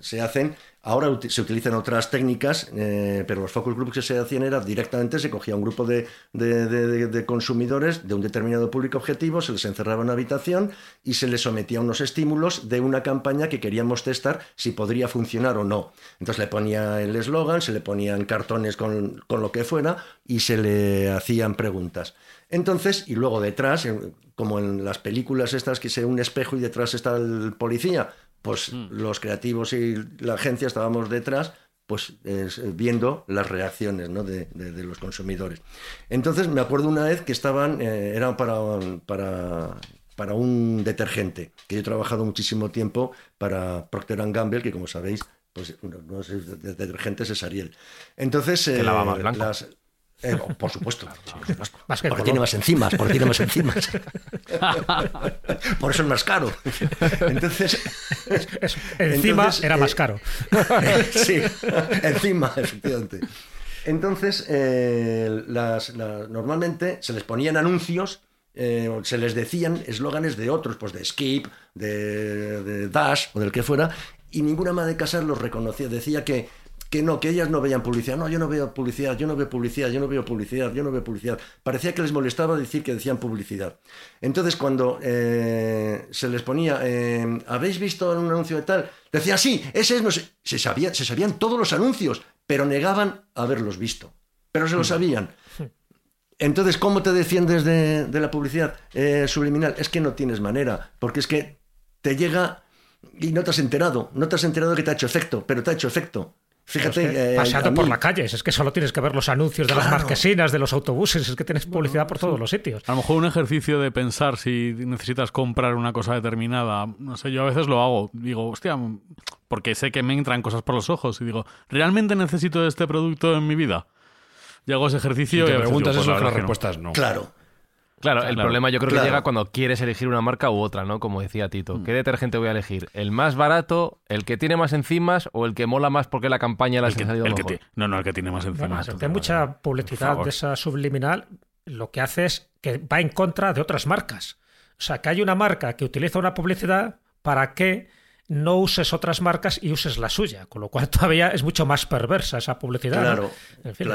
se hacen, ahora se utilizan otras técnicas, eh, pero los focus groups que se hacían era directamente se cogía un grupo de, de- de- consumidores de un determinado público objetivo, se les encerraba en una habitación y se les sometía a unos estímulos de una campaña que queríamos testar si podría funcionar o no. Entonces le ponía el eslogan, se le ponían cartones con, con lo que fuera y se le hacían preguntas. Entonces, y luego detrás, como en las películas estas que se un espejo y detrás está el policía, pues los creativos y la agencia estábamos detrás, pues es- viendo las reacciones ¿no? de, de- de los consumidores. Entonces me acuerdo una vez que estaban, eh, era para, para, para un detergente, que yo he trabajado muchísimo tiempo para Procter Gamble, que como sabéis, pues uno de los detergentes es Ariel. Entonces, eh, lava más blanco. las- eh, por supuesto, por supuesto. Más que el porque color. tiene más enzimas, porque tiene más enzimas. por eso es más caro. Entonces, Eso, encima Entonces, era eh, más caro. sí, encima, efectivamente. Entonces, eh, las- normalmente se les ponían anuncios, eh, se les decían eslóganes de otros, pues de Skip, de, de Dash o del que fuera, y ninguna ama de casa los reconocía. Decía que que no, que ellas no veían publicidad. No, yo no veo publicidad, yo no veo publicidad, yo no veo publicidad, yo no veo publicidad. Parecía que les molestaba decir que decían publicidad. Entonces, cuando eh, se les ponía, eh, ¿habéis visto un anuncio de tal? Decía, sí, ese es, no sé. Se, sabía, se sabían todos los anuncios, pero negaban haberlos visto. Pero se lo sabían. Entonces, ¿cómo te defiendes de, la publicidad eh, subliminal? Es que no tienes manera, porque es que te llega y no te has enterado, no te has enterado de que te ha hecho efecto, pero te ha hecho efecto. Fíjate. Eh, pasando por la calle, es que solo tienes que ver los anuncios de las marquesinas, de los autobuses, es que tienes publicidad por todos los sitios. A lo mejor un ejercicio de pensar si necesitas comprar una cosa determinada, no sé, yo a veces lo hago. Digo, hostia, porque sé que me entran cosas por los ojos y digo, ¿realmente necesito este producto en mi vida? Y hago ese ejercicio y te y preguntas pues eso, la respuesta es no. Claro. Claro, el problema yo creo que llega cuando quieres elegir una marca u otra, ¿no? Como decía Tito. Mm. ¿Qué detergente voy a elegir? ¿El más barato, el que tiene más enzimas o el que mola más porque la campaña la ha salido mejor? no, no, el que tiene más enzimas. hay mucha publicidad de esa subliminal, lo que hace es que va en contra de otras marcas. O sea, que hay una marca que utiliza una publicidad para que no uses otras marcas y uses la suya, con lo cual todavía es mucho más perversa esa publicidad. Claro. En fin,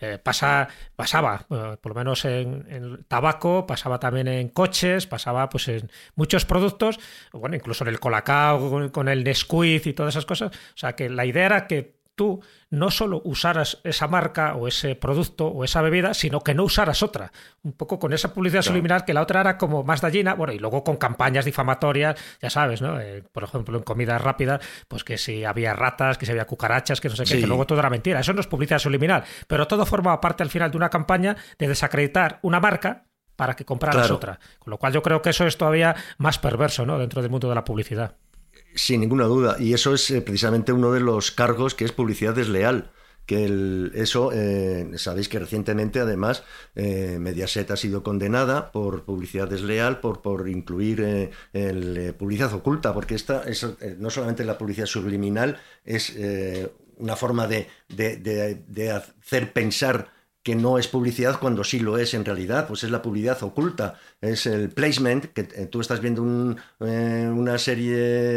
eh, pasa, pasaba, eh, por lo menos en, en, tabaco, pasaba también en coches, pasaba pues en muchos productos, bueno, incluso en el colacao, con, con el Nesquik y todas esas cosas. O sea, que la idea era que tú no solo usaras esa marca o ese producto o esa bebida, sino que no usaras otra. Un poco con esa publicidad subliminal que la otra era como más dallina, bueno, y luego con campañas difamatorias, ya sabes, ¿no? Eh, por ejemplo, en comidas rápidas, pues que si había ratas, que si había cucarachas, que no sé qué, que luego todo era mentira. Eso no es publicidad subliminal, pero todo formaba parte al final de una campaña de desacreditar una marca para que compraras otra. Con lo cual yo creo que eso es todavía más perverso, ¿no? Dentro del mundo de la publicidad. Sin ninguna duda. Y eso es eh, precisamente uno de los cargos que es publicidad desleal que eso, eh, sabéis que recientemente además eh, Mediaset ha sido condenada por publicidad desleal, por, por incluir el, publicidad oculta, porque esta es, no solamente la publicidad subliminal, es una forma de, de hacer pensar que no es publicidad cuando sí lo es en realidad, pues es la publicidad oculta, es el placement, que eh, tú estás viendo eh, una serie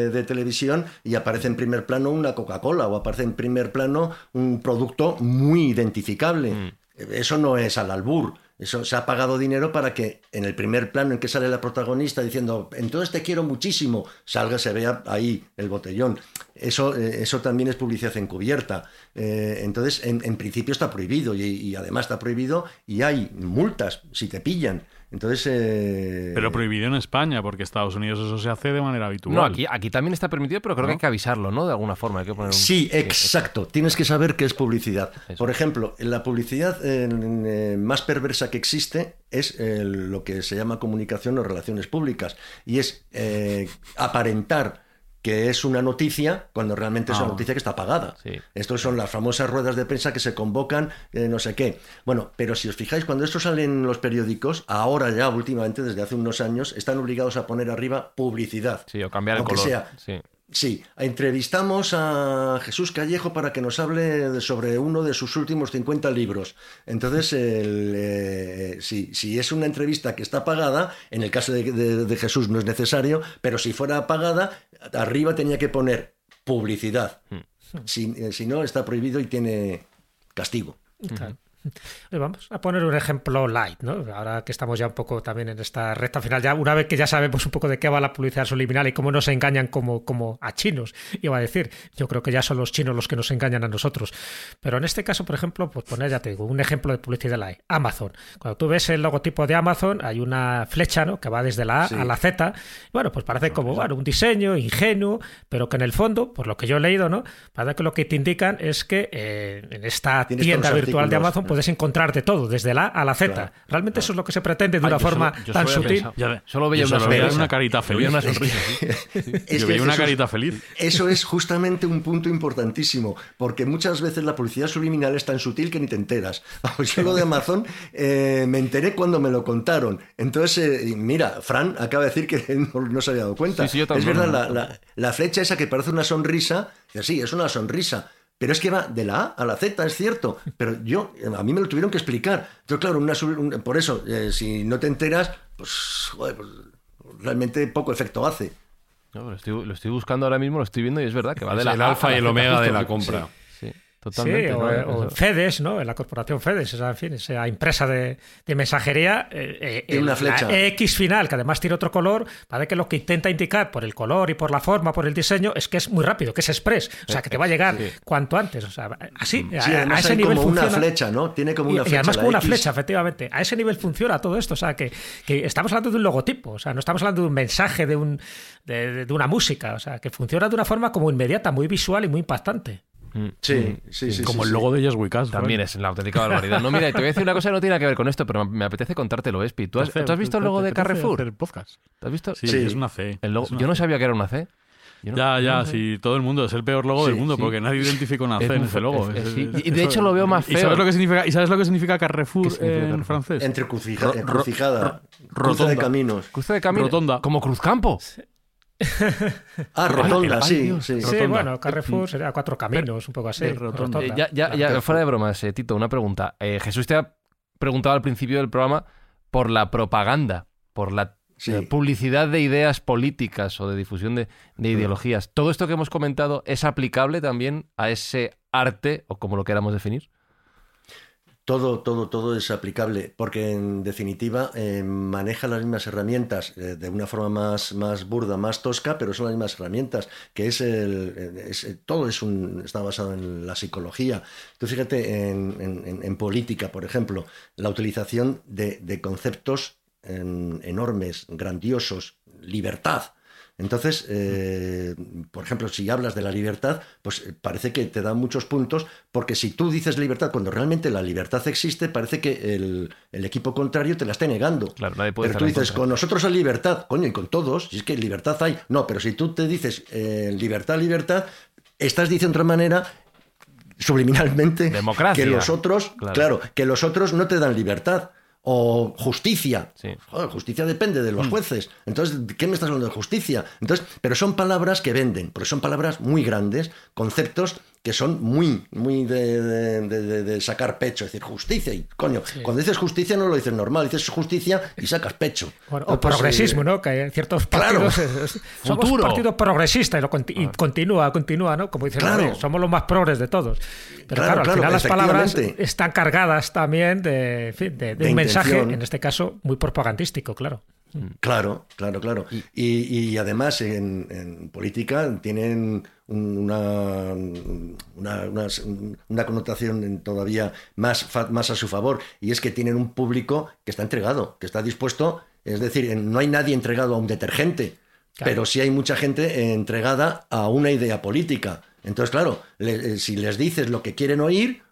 de televisión y aparece en primer plano una Coca-Cola o aparece en primer plano un producto muy identificable. Mm. Eso no es al albur, eso se ha pagado dinero para que en el primer plano en que sale la protagonista diciendo, entonces te quiero muchísimo, salga, se vea ahí el botellón. Eso, eh, eso también es publicidad encubierta. Eh, entonces, en, principio está prohibido y, además está prohibido y hay multas si te pillan. Entonces, eh, Pero prohibido en España, porque Estados Unidos eso se hace de manera habitual. No, aquí, aquí también está permitido, pero creo que hay que avisarlo, ¿no? De alguna forma. Hay que poner Sí, exacto. Tienes que saber qué es publicidad. Por ejemplo, la publicidad eh, más perversa que existe es lo que se llama comunicación o relaciones públicas. Y es aparentar que es una noticia cuando realmente es una ah. noticia que está pagada. Estos son las famosas ruedas de prensa que se convocan, eh, no sé qué. Bueno, pero si os fijáis, cuando esto sale en los periódicos, ahora ya últimamente, desde hace unos años, están obligados a poner arriba publicidad. Sí, o cambiar el color. Sea, sí. Sí, entrevistamos a Jesús Callejo para que nos hable sobre uno de sus últimos 50 libros. Entonces, eh, si, es una entrevista que está pagada, en el caso de, Jesús no es necesario, pero si fuera pagada, arriba tenía que poner publicidad. Hmm. Eh, si, no, está prohibido y tiene castigo. Vamos a poner un ejemplo light, ¿no? Ahora que estamos ya un poco también en esta recta final, ya una vez que ya sabemos un poco de qué va la publicidad subliminal y cómo nos engañan como, como a chinos, iba a decir, yo creo que ya son los chinos los que nos engañan a nosotros. Pero en este caso, por ejemplo, pues poner, ya te digo, un ejemplo de publicidad light, Amazon. Cuando tú ves el logotipo de Amazon, hay una flecha, ¿no? Que va desde la A a la Z. Bueno, pues parece como, bueno, un diseño ingenuo, pero que en el fondo, por lo que yo he leído, ¿no? Parece que lo que te indican es que eh, en esta tienda virtual de Amazon puedes encontrar de todo, desde la A a la Z. Realmente eso es lo que se pretende de una forma tan sutil. solo veía una, carita feliz. Una sonrisa, yo veía una carita feliz. Eso es justamente un punto importantísimo, porque muchas veces la publicidad subliminal es tan sutil que ni te enteras. Yo lo de Amazon eh, me enteré cuando me lo contaron. Entonces, eh, mira, Fran acaba de decir que no, se había dado cuenta. es verdad, la, la, la, flecha esa que parece una sonrisa, sí, es una sonrisa pero es que va de la A a la Z, es cierto. Pero yo, a mí me lo tuvieron que explicar. Entonces, claro, una, por eso, eh, si no te enteras, pues, pues, realmente poco efecto hace. lo, estoy, buscando ahora mismo, lo estoy viendo y es verdad que va de la el alfa y el omega de la compra. Totalmente. o, en FEDES, ¿no? En la corporación FEDES, esa, en fin, esa empresa de, mensajería. Eh, eh una flecha. X final, que además tiene otro color, para que lo que intenta indicar por el color y por la forma, por el diseño, es que es muy rápido, que es express. O sea, que te va a llegar cuanto antes. O sea, así, a, ese nivel como una flecha, ¿no? Tiene como una y, flecha. Y además como una flecha, efectivamente. A ese nivel funciona todo esto. O sea, que, que, estamos hablando de un logotipo. O sea, no estamos hablando de un mensaje, de, un, de, de una música. O sea, que funciona de una forma como inmediata, muy visual y muy impactante. Mm. Sí, sí, sí. Como el logo de Just We También es la auténtica barbaridad. No, mira, te voy a decir una cosa que no tiene que ver con esto, pero me apetece contártelo, Espi. ¿Tú has, ¿tú has visto el logo de Carrefour? podcast? ¿Tú has visto? Sí, es una C. yo no sabía que era una C. ya, ya, sí, todo el mundo. Es el peor logo del mundo porque nadie identifica una C en ese logo. y de hecho lo veo más feo. ¿Y sabes lo que significa, ¿y sabes lo que significa Carrefour en francés? Entre encrucijada, cruce de caminos. Cruce de caminos. Rotonda. Como Cruzcampo. Ah, rotonda, sí. Sí, bueno, Carrefour sería cuatro caminos, un poco así. Rotonda. ya, ya, ya fuera de bromas, eh, Tito, una pregunta. Eh, Jesús te ha preguntado al principio del programa por la propaganda, por la eh, publicidad de ideas políticas o de difusión de, de ideologías. ¿Todo esto que hemos comentado es aplicable también a ese arte, o como lo queramos definir? Todo, todo, todo es aplicable, porque en definitiva eh, maneja las mismas herramientas eh, de una forma más, más burda, más tosca, pero son las mismas herramientas, que es el, todo es un, está basado en la psicología. Tú fíjate en, política, por ejemplo, la utilización de, conceptos enormes, grandiosos, libertad, entonces, eh, por ejemplo, si hablas de la libertad, pues eh, parece que te da muchos puntos, porque si tú dices libertad cuando realmente la libertad existe, parece que el, equipo contrario te la está negando. Claro, nadie puede pero tú dices, con nosotros hay libertad, coño, y con todos, si es que libertad hay. No, pero si tú te dices eh, libertad, libertad, estás diciendo de otra manera subliminalmente Democracia. que los otros, claro, que los otros no te dan libertad o justicia. justicia depende de los mm. jueces. Entonces, ¿qué me estás hablando de justicia? Entonces, pero son palabras que venden, porque son palabras muy grandes, conceptos que son muy, muy de, sacar pecho, es decir, justicia. Y coño, cuando dices justicia no lo dices normal, dices justicia y sacas pecho. o progresismo, eh, ¿no? Que hay ciertos partidos. somos un partido progresista y, lo ah. continúa, continúa, ¿no? Como dicen, somos los más progres de todos. Pero claro, al final las palabras están cargadas también de, un mensaje, en este caso, muy propagandístico, claro. Claro, claro, claro. Y, además en, política tienen una, una, connotación todavía más, más a su favor, y es que tienen un público que está entregado, que está dispuesto, es decir, no hay nadie entregado a un detergente, pero sí hay mucha gente entregada a una idea política. Entonces, claro, eh, si les dices lo que quieren oír,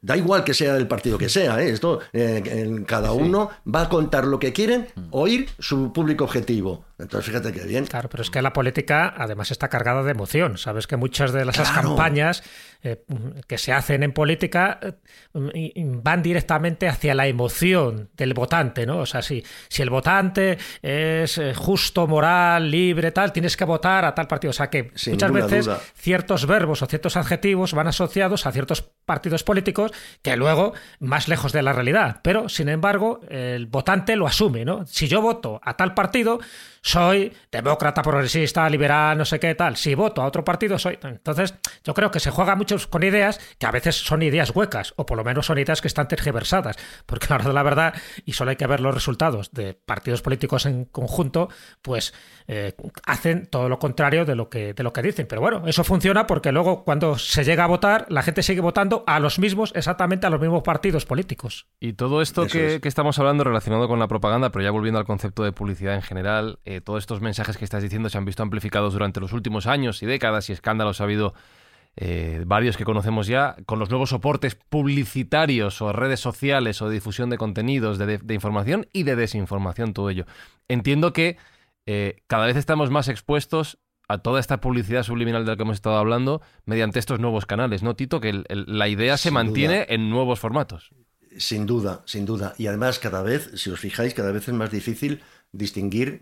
Da igual que sea del partido que sea, ¿eh? esto eh, cada uno va a contar lo que quieren oír su público objetivo. Entonces, fíjate qué bien. Claro, pero es que la política además está cargada de emoción. Sabes que muchas de las campañas eh, que se hacen en política eh, van directamente hacia la emoción del votante, ¿no? O sea, si, si el votante es eh, justo, moral, libre, tal, tienes que votar a tal partido. O sea, que muchas veces ciertos verbos o ciertos adjetivos van asociados a ciertos partidos políticos que luego más lejos de la realidad. Pero, sin embargo, el votante lo asume, ¿no? Si yo voto a tal partido, soy demócrata, progresista, liberal, no sé qué tal. Si voto a otro partido, soy. Entonces, yo creo que se juega mucho con ideas que a veces son ideas huecas, o por lo menos son ideas que están tergiversadas. Porque la verdad, la verdad, y solo hay que ver los resultados de partidos políticos en conjunto, pues eh, hacen todo lo contrario de lo, que, de lo que dicen. Pero bueno, eso funciona porque luego, cuando se llega a votar, la gente sigue votando a los mismos, exactamente a los mismos partidos políticos. Y todo esto que, estamos hablando relacionado con la propaganda, pero ya volviendo al concepto de publicidad en general, eh, todos estos mensajes que estás diciendo se han visto amplificados durante los últimos años y décadas y escándalos ha habido eh, varios que conocemos ya, con los nuevos soportes publicitarios o redes sociales o de difusión de contenidos, de, información y de desinformación, todo ello. Entiendo que eh, cada vez estamos más expuestos a toda esta publicidad subliminal de la que hemos estado hablando mediante estos nuevos canales, ¿no, Tito? Que la idea se mantiene en nuevos formatos. Sin duda, sin duda. Y además cada vez, si os fijáis, cada vez es más difícil distinguir,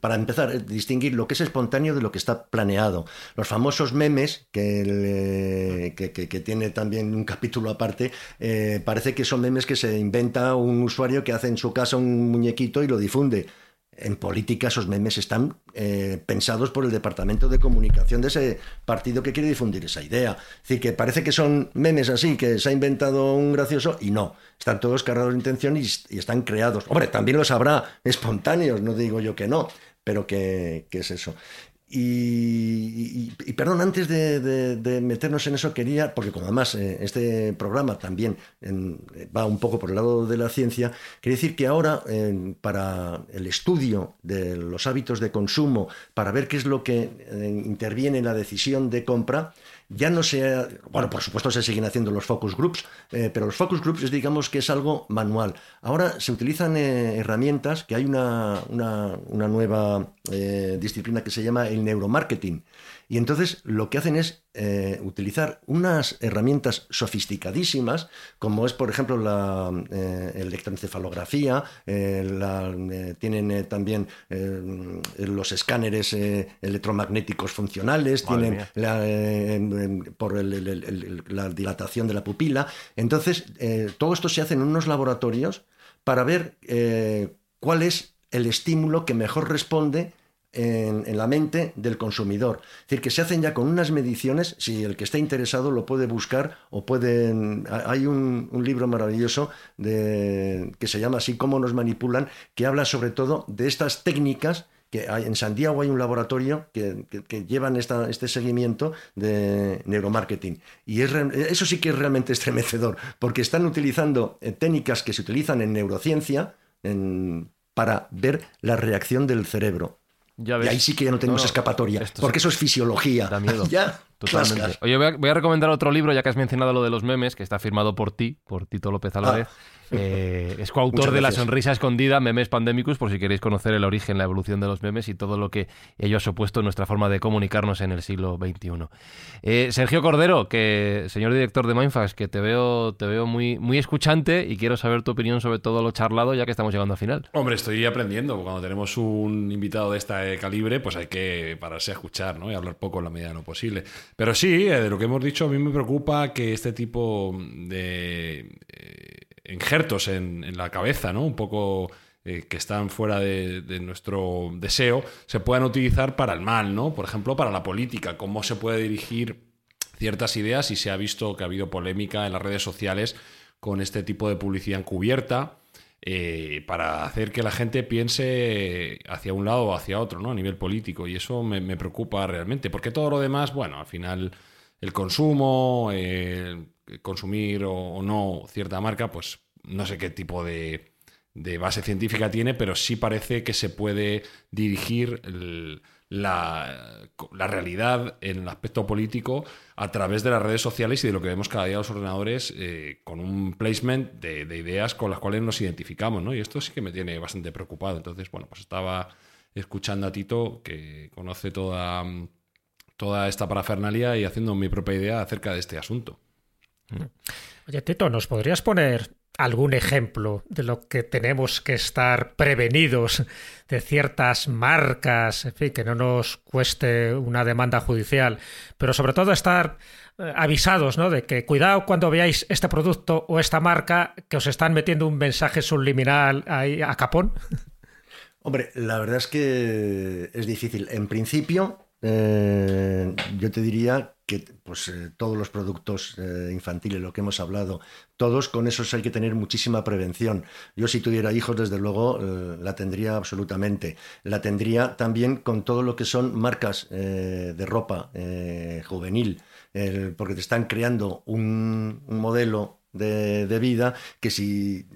para empezar, eh, distinguir lo que es espontáneo de lo que está planeado. Los famosos memes, que, que, tiene también un capítulo aparte, eh, parece que son memes que se inventa un usuario que hace en su casa un muñequito y lo difunde. En política esos memes están eh, pensados por el departamento de comunicación de ese partido que quiere difundir esa idea. Es decir, que parece que son memes así, que se ha inventado un gracioso y no. Están todos cargados de intención y, están creados. Hombre, también los habrá espontáneos, no digo yo que no, pero que, que es eso. Y, perdón, antes de, meternos en eso, quería, porque como además eh, este programa también va un poco por el lado de la ciencia, quería decir que ahora para el estudio de los hábitos de consumo, para ver qué es lo que eh, interviene en la decisión de compra, ya no se... Bueno, por supuesto se siguen haciendo los focus groups, eh, pero los focus groups es, digamos que es algo manual. Ahora se utilizan eh, herramientas, que hay una, una, nueva eh, disciplina que se llama el neuromarketing. Y entonces lo que hacen es eh, utilizar unas herramientas sofisticadísimas, como es, por ejemplo, la eh, electroencefalografía, eh, tienen también los escáneres electromagnéticos funcionales, tienen por la dilatación de la pupila. Entonces, todo esto se hace en unos laboratorios para ver cuál es el estímulo que mejor responde en, la mente del consumidor. Es decir, que se hacen ya con unas mediciones, si el que está interesado lo puede buscar o pueden... Hay un, libro maravilloso que se llama así, Cómo nos manipulan, que habla sobre todo de estas técnicas que hay, en San Diego hay un laboratorio que, llevan esta, este seguimiento de neuromarketing. Y es, eso sí que es realmente estremecedor, porque están utilizando eh, técnicas que se utilizan en neurociencia para ver la reacción del cerebro. Y ahí sí que ya no tenemos escapatoria, porque eso es fisiología. Da miedo. ya, Totalmente. Oye, voy a, recomendar otro libro, ya que has mencionado lo de los memes, que está firmado por ti, por Tito López Álvarez. Ah. Eh, es coautor de La Sonrisa Escondida, Memes Pandemicus, por si queréis conocer el origen, la evolución de los memes y todo lo que ello ha supuesto en nuestra forma de comunicarnos en el siglo XXI. Eh, Sergio Cordero, que señor director de Mindfax, que te veo, te veo muy, muy escuchante y quiero saber tu opinión sobre todo lo charlado, ya que estamos llegando al final. Hombre, estoy aprendiendo. Cuando tenemos un invitado de este calibre, pues hay que pararse a escuchar ¿no? y hablar poco en la medida de lo posible. Pero sí, de lo que hemos dicho, a mí me preocupa que este tipo de injertos en, la cabeza, ¿no? Un poco eh, que están fuera de, nuestro deseo, se puedan utilizar para el mal, ¿no? Por ejemplo, para la política, cómo se puede dirigir ciertas ideas y se ha visto que ha habido polémica en las redes sociales con este tipo de publicidad encubierta. Eh, para hacer que la gente piense hacia un lado o hacia otro, ¿no? A nivel político. Y eso me, preocupa realmente. Porque todo lo demás, bueno, al final el consumo, eh, consumir o, no cierta marca, pues no sé qué tipo de, base científica tiene, pero sí parece que se puede dirigir la, realidad en el aspecto político a través de las redes sociales y de lo que vemos cada día los ordenadores eh, con un placement de, ideas con las cuales nos identificamos, ¿no? Y esto sí que me tiene bastante preocupado. Entonces, bueno, pues estaba escuchando a Tito, que conoce toda, toda esta parafernalia y haciendo mi propia idea acerca de este asunto. Oye, Tito, ¿nos podrías poner algún ejemplo de lo que tenemos que estar prevenidos de ciertas marcas, en fin, que no nos cueste una demanda judicial, pero sobre todo estar eh, avisados, ¿no? De que cuidado cuando veáis este producto o esta marca que os están metiendo un mensaje subliminal ahí a capón. Hombre, la verdad es que es difícil. En principio, eh, yo te diría que pues, eh, todos los productos eh, infantiles, lo que hemos hablado, todos con esos hay que tener muchísima prevención. Yo si tuviera hijos, desde luego, la tendría absolutamente. La tendría también con todo lo que son marcas de ropa juvenil, porque te están creando un, modelo de, de, vida que si,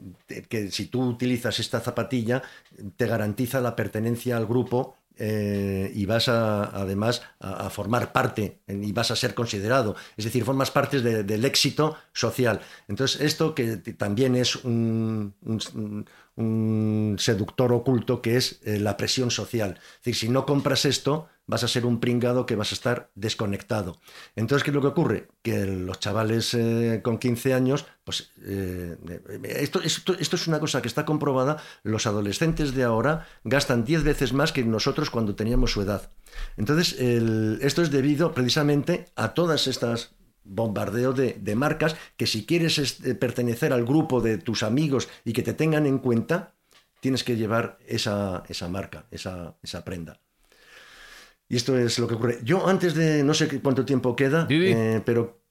que si tú utilizas esta zapatilla te garantiza la pertenencia al grupo eh, y vas a, además a, formar parte y vas a ser considerado. Es decir, formas parte del éxito social. Entonces, esto que también es un, seductor oculto, que es eh, la presión social. Es decir, si no compras esto, vas a ser un pringado que vas a estar desconectado. Entonces, ¿qué es lo que ocurre? Que los chavales eh, con 15 años, pues eh, esto, esto, es una cosa que está comprobada, los adolescentes de ahora gastan 10 veces más que nosotros cuando teníamos su edad. Entonces, esto es debido precisamente a todas estas bombardeo de, de marcas que si quieres eh, pertenecer al grupo de tus amigos y que te tengan en cuenta, tienes que llevar esa, esa marca, esa, esa prenda. Y esto es lo que ocurre. Yo antes de, no sé cuánto tiempo queda, eh, pero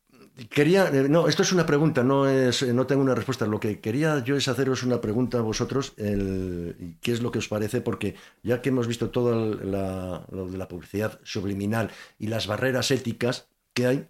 quería, eh, no, esto es una pregunta, no, es, no tengo una respuesta. Lo que quería yo es haceros una pregunta a vosotros, el, qué es lo que os parece, porque ya que hemos visto todo lo de la publicidad subliminal y las barreras éticas que hay,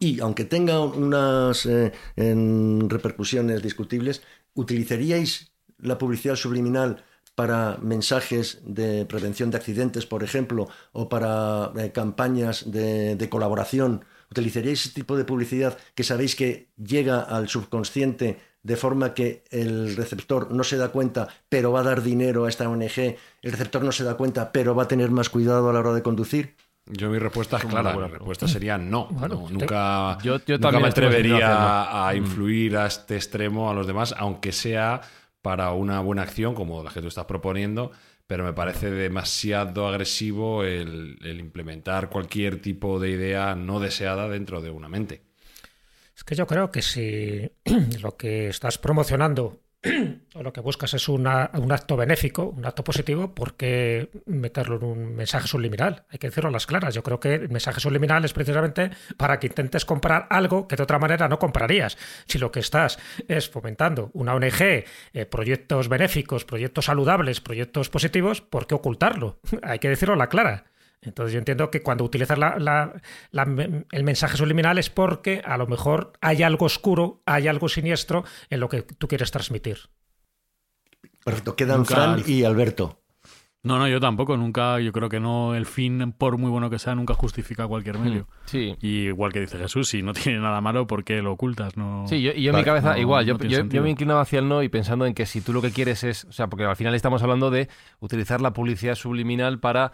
y aunque tenga unas eh, repercusiones discutibles, ¿utilizaríais la publicidad subliminal para mensajes de prevención de accidentes, por ejemplo, o para eh, campañas de, colaboración, ¿utilizaríais ese tipo de publicidad que sabéis que llega al subconsciente de forma que el receptor no se da cuenta, pero va a dar dinero a esta ONG, el receptor no se da cuenta, pero va a tener más cuidado a la hora de conducir? Yo mi respuesta es clara, la respuesta sería no. nunca, yo, me atrevería a influir a este extremo a los demás, aunque sea para una buena acción como la que tú estás proponiendo, pero me parece demasiado agresivo el, implementar cualquier tipo de idea no deseada dentro de una mente. Es que yo creo que si lo que estás promocionando o lo que buscas es un acto benéfico, un acto positivo, ¿por qué meterlo en un mensaje subliminal? Hay que decirlo a las claras. Yo creo que el mensaje subliminal es precisamente para que intentes comprar algo que de otra manera no comprarías. Si lo que estás es fomentando una ONG, eh, proyectos benéficos, proyectos saludables, proyectos positivos, ¿por qué ocultarlo? Hay que decirlo a la clara. Entonces yo entiendo que cuando utilizas el mensaje subliminal es porque a lo mejor hay algo oscuro, hay algo siniestro en lo que tú quieres transmitir. Perfecto, quedan Fran y Alberto. No, no, yo tampoco, nunca, yo creo que no, el fin, por muy bueno que sea, nunca justifica cualquier hmm, medio. Sí. Y igual que dice Jesús, si no tiene nada malo, ¿por qué lo ocultas? No... Sí, yo, y yo en mi cabeza, igual, yo, yo, me inclinaba hacia el no y pensando en que si tú lo que quieres es, o sea, porque al final estamos hablando de utilizar la publicidad subliminal para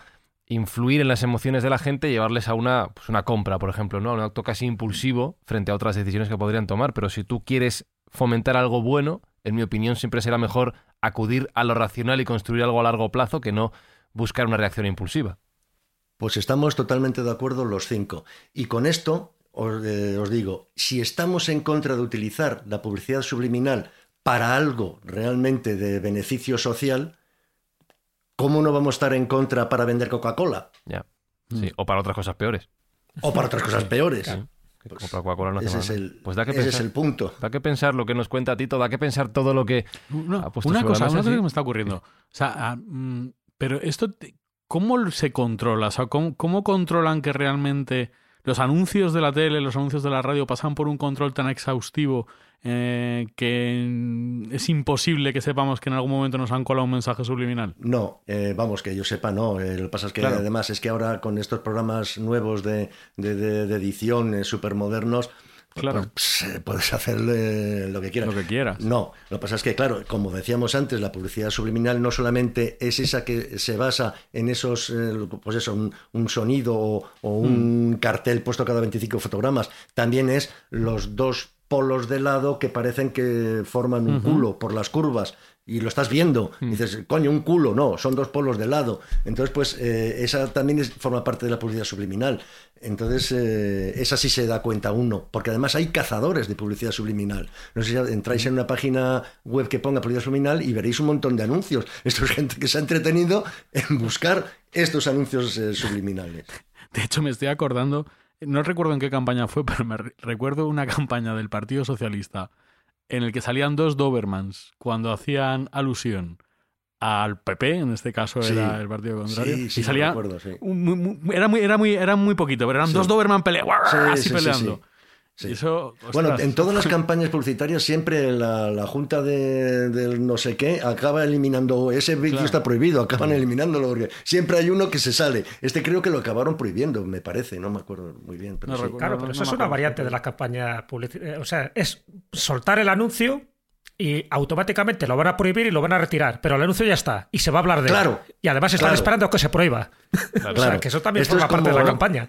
influir en las emociones de la gente y llevarles a una, pues una compra, por ejemplo, ¿no? A un acto casi impulsivo frente a otras decisiones que podrían tomar. Pero si tú quieres fomentar algo bueno, en mi opinión siempre será mejor acudir a lo racional y construir algo a largo plazo que no buscar una reacción impulsiva. Pues estamos totalmente de acuerdo los cinco. Y con esto os, eh, os digo, si estamos en contra de utilizar la publicidad subliminal para algo realmente de beneficio social, ¿cómo no vamos a estar en contra para vender Coca-Cola? Ya. Sí, mm. o para otras cosas peores. O para otras cosas peores. Pues, no ese, es el, pues da que pensar, es el punto. Da que pensar lo que nos cuenta Tito, da que pensar todo lo que ha puesto Una cosa, una cosa que me está ocurriendo. O sea, ah, mm, pero esto, ¿cómo se controla? O sea, ¿cómo, controlan que realmente los anuncios de la tele, los anuncios de la radio pasan por un control tan exhaustivo eh, que es imposible que sepamos que en algún momento nos han colado un mensaje subliminal? No, eh, vamos, que yo sepa, no. Eh, lo que pasa es que además es que ahora con estos programas nuevos de, de, edición súper modernos, pues, Claro. Pues, puedes hacer lo que quieras. Lo que quieras. No, lo que pasa es que, claro, como decíamos antes, la publicidad subliminal no solamente es esa que se basa en esos, pues eso, un, sonido o, un mm. cartel puesto cada 25 fotogramas, también es los dos polos de lado que parecen que forman un culo por las curvas y lo estás viendo. Y dices, coño, un culo, no, son dos polos de lado. Entonces, pues eh, esa también forma parte de la publicidad subliminal. Entonces, eh, esa sí se da cuenta uno, porque además hay cazadores de publicidad subliminal. No sé si entráis en una página web que ponga publicidad subliminal y veréis un montón de anuncios. Esto es gente que se ha entretenido en buscar estos anuncios eh, subliminales. De hecho, me estoy acordando no recuerdo en qué campaña fue, pero me recuerdo una campaña del Partido Socialista en el que salían dos Dobermans cuando hacían alusión al PP, en este caso era el partido contrario, y salía era muy era muy era muy poquito, pero eran dos Doberman peleando, así peleando bueno, en todas las campañas publicitarias siempre la, junta de, no sé qué acaba eliminando, ese vídeo está prohibido, acaban eliminándolo porque siempre hay uno que se sale. Este creo que lo acabaron prohibiendo, me parece, no me acuerdo muy bien. claro, pero eso es una variante de la campaña publicitaria. O sea, es soltar el anuncio y automáticamente lo van a prohibir y lo van a retirar, pero el anuncio ya está y se va a hablar de claro, él. Y además están esperando que se prohíba. Claro, o sea, que eso también forma parte de la campaña.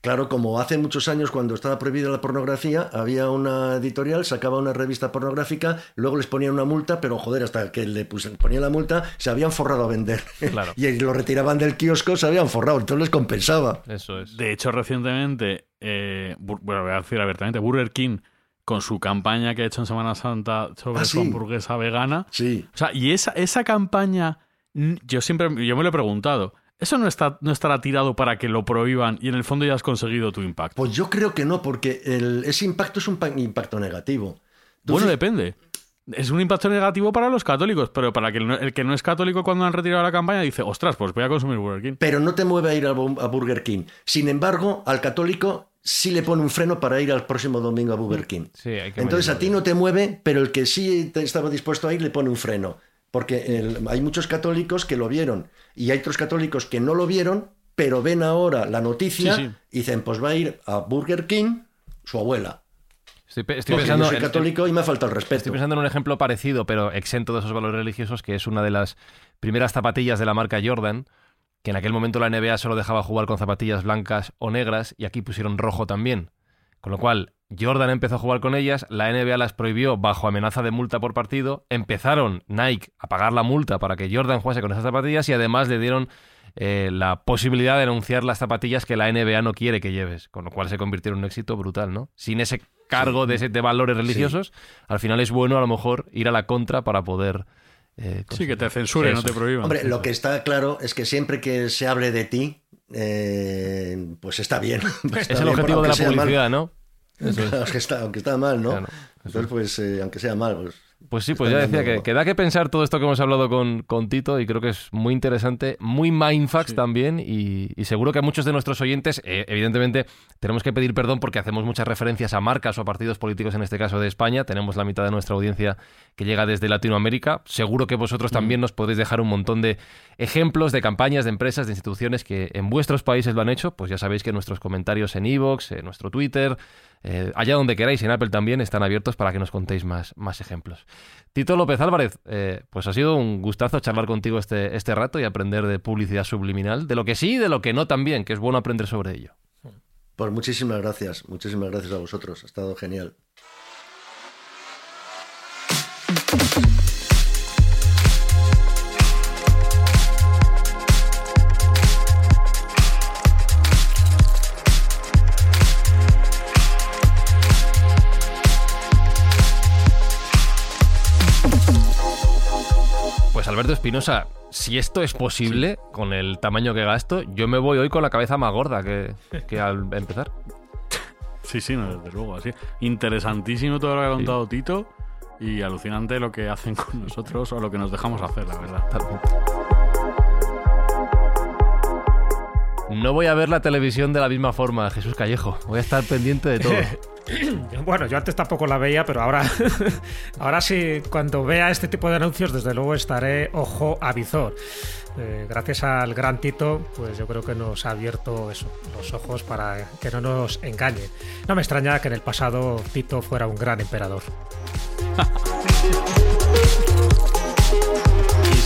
Claro, como hace muchos años cuando estaba prohibida la pornografía, había una editorial, sacaba una revista pornográfica, luego les ponía una multa, pero joder, hasta que le ponía la multa, se habían forrado a vender. y lo retiraban del kiosco, se habían forrado, entonces les compensaba. Eso es. De hecho, recientemente, eh, bueno, voy a decir abiertamente, Burger King con su campaña que ha hecho en Semana Santa sobre Ah, su hamburguesa vegana. Sí. O sea, y esa, esa campaña, yo siempre yo me lo he preguntado. ¿Eso no, está, no estará tirado para que lo prohíban y en el fondo ya has conseguido tu impacto? Pues yo creo que no, porque el- ese impacto es un pa- impacto negativo. Bueno, depende. Es un impacto negativo para los católicos, pero para que el, que no es católico cuando han retirado la campaña dice, ostras, pues voy a consumir Burger King. pero no te mueve a ir a, Bu- a Burger King. Sin embargo, al católico sí le pone un freno para ir al próximo domingo a Burger King. Sí, hay que Entonces a ti no te mueve, pero el que sí te estaba dispuesto a ir le pone un freno. Porque el- hay muchos católicos que lo vieron y hay otros católicos que no lo vieron, pero ven ahora la noticia Sí, sí. y dicen, pues va a ir a Burger King su abuela. Estoy, estoy pensando yo soy en- católico y me falta el respeto. Estoy pensando en un ejemplo parecido, pero exento de esos valores religiosos, que es una de las primeras zapatillas de la marca Jordan, que en aquel momento la NBA solo dejaba jugar con zapatillas blancas o negras, y aquí pusieron rojo también. Con lo cual, Jordan empezó a jugar con ellas, la NBA las prohibió bajo amenaza de multa por partido, empezaron Nike a pagar la multa para que Jordan jugase con esas zapatillas y además le dieron eh, la posibilidad de anunciar las zapatillas que la NBA no quiere que lleves, con lo cual se convirtieron en un éxito brutal, ¿no? Sin ese cargo de, ese, de valores religiosos, al final es bueno a lo mejor ir a la contra para poder... eh, Sí, que te censuren, no te prohíban. Hombre, lo que está claro es que siempre que se hable de ti, eh, pues está bien. Está Es el bien, objetivo de la mal. publicidad, ¿no? Eso es. aunque, está, aunque está mal, ¿no? Claro, Entonces, pues, eh, aunque sea mal, pues. Pues sí, pues ya decía que, que da que pensar todo esto que hemos hablado con, con Tito y creo que es muy interesante, muy mindfax también y, y seguro que a muchos de nuestros oyentes, eh, evidentemente, tenemos que pedir perdón porque hacemos muchas referencias a marcas o a partidos políticos, en este caso de España. Tenemos la mitad de nuestra audiencia que llega desde Latinoamérica. Seguro que vosotros también nos podéis dejar un montón de ejemplos de campañas, de empresas, de instituciones que en vuestros países lo han hecho. Pues ya sabéis que nuestros comentarios en iVoox, en nuestro Twitter, eh, allá donde queráis, en Apple también, están abiertos para que nos contéis más, más ejemplos. Tito López Álvarez, eh, pues ha sido un gustazo charlar contigo este, este rato y aprender de publicidad subliminal, de lo que sí y de lo que no también, que es bueno aprender sobre ello. Pues muchísimas gracias, muchísimas gracias a vosotros, ha estado genial. Alberto Espinosa, si esto es posible, con el tamaño que gasto, yo me voy hoy con la cabeza más gorda que, que al empezar. Sí, sí, no, desde luego. Así. Interesantísimo todo lo que ha contado Tito y alucinante lo que hacen con nosotros o lo que nos dejamos hacer, la verdad. No voy a ver la televisión de la misma forma, Jesús Callejo. Voy a estar pendiente de todo. Bueno, yo antes tampoco la veía, pero ahora, ahora sí, cuando vea este tipo de anuncios, desde luego estaré ojo a visor. Eh, gracias al gran Tito, pues yo creo que nos ha abierto eso, los ojos para que no nos engañe. No me extraña que en el pasado Tito fuera un gran emperador.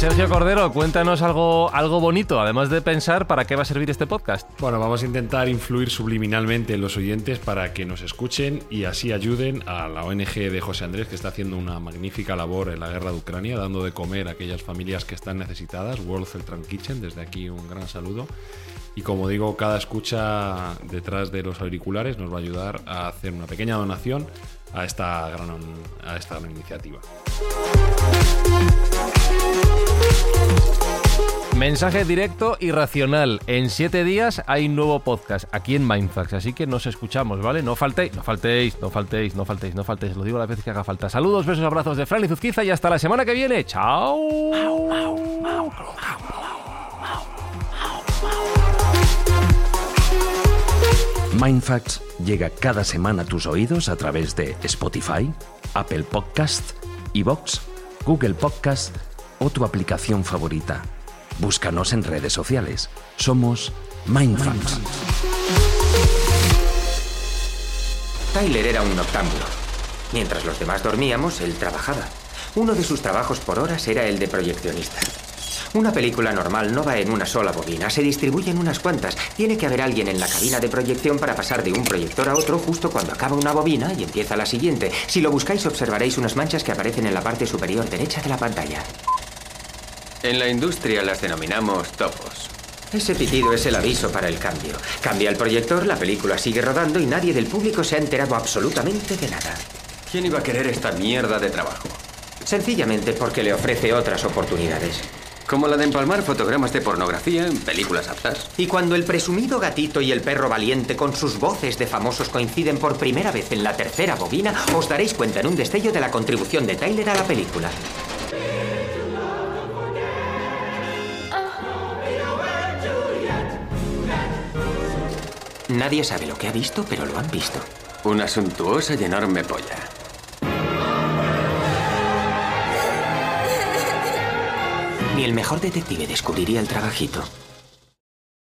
Sergio Cordero, cuéntanos algo, algo bonito, además de pensar para qué va a servir este podcast. Bueno, vamos a intentar influir subliminalmente en los oyentes para que nos escuchen y así ayuden a la ONG de José Andrés, que está haciendo una magnífica labor en la guerra de Ucrania, dando de comer a aquellas familias que están necesitadas. World Celtran Kitchen, desde aquí un gran saludo. Y como digo, cada escucha detrás de los auriculares nos va a ayudar a hacer una pequeña donación a esta gran, a esta gran iniciativa. Mensaje directo y racional. En siete días hay nuevo podcast aquí en Mindfax, así que nos escuchamos, ¿vale? No faltéis, no faltéis, no faltéis, no faltéis, no faltéis. Lo digo las veces que haga falta. Saludos, besos, abrazos de Fran y Zuzquiza y hasta la semana que viene. ¡Chao! Mindfacts llega cada semana a tus oídos a través de Spotify, Apple Podcast, Evox, Google Podcast o tu aplicación favorita. Búscanos en redes sociales. Somos Mindfacts. Tyler era un noctámbulo. Mientras los demás dormíamos, él trabajaba. Uno de sus trabajos por horas era el de proyeccionista. Una película normal no va en una sola bobina, se distribuye en unas cuantas. Tiene que haber alguien en la cabina de proyección para pasar de un proyector a otro justo cuando acaba una bobina y empieza la siguiente. Si lo buscáis observaréis unas manchas que aparecen en la parte superior derecha de la pantalla. En la industria las denominamos topos. Ese pitido es el aviso para el cambio. Cambia el proyector, la película sigue rodando y nadie del público se ha enterado absolutamente de nada. ¿Quién iba a querer esta mierda de trabajo? Sencillamente porque le ofrece otras oportunidades. Como la de empalmar fotogramas de pornografía en películas aptas. Y cuando el presumido gatito y el perro valiente con sus voces de famosos coinciden por primera vez en la tercera bobina, os daréis cuenta en un destello de la contribución de Tyler a la película. Nadie sabe lo que ha visto, pero lo han visto. Una suntuosa y enorme polla. Ni el mejor detective descubriría el trabajito.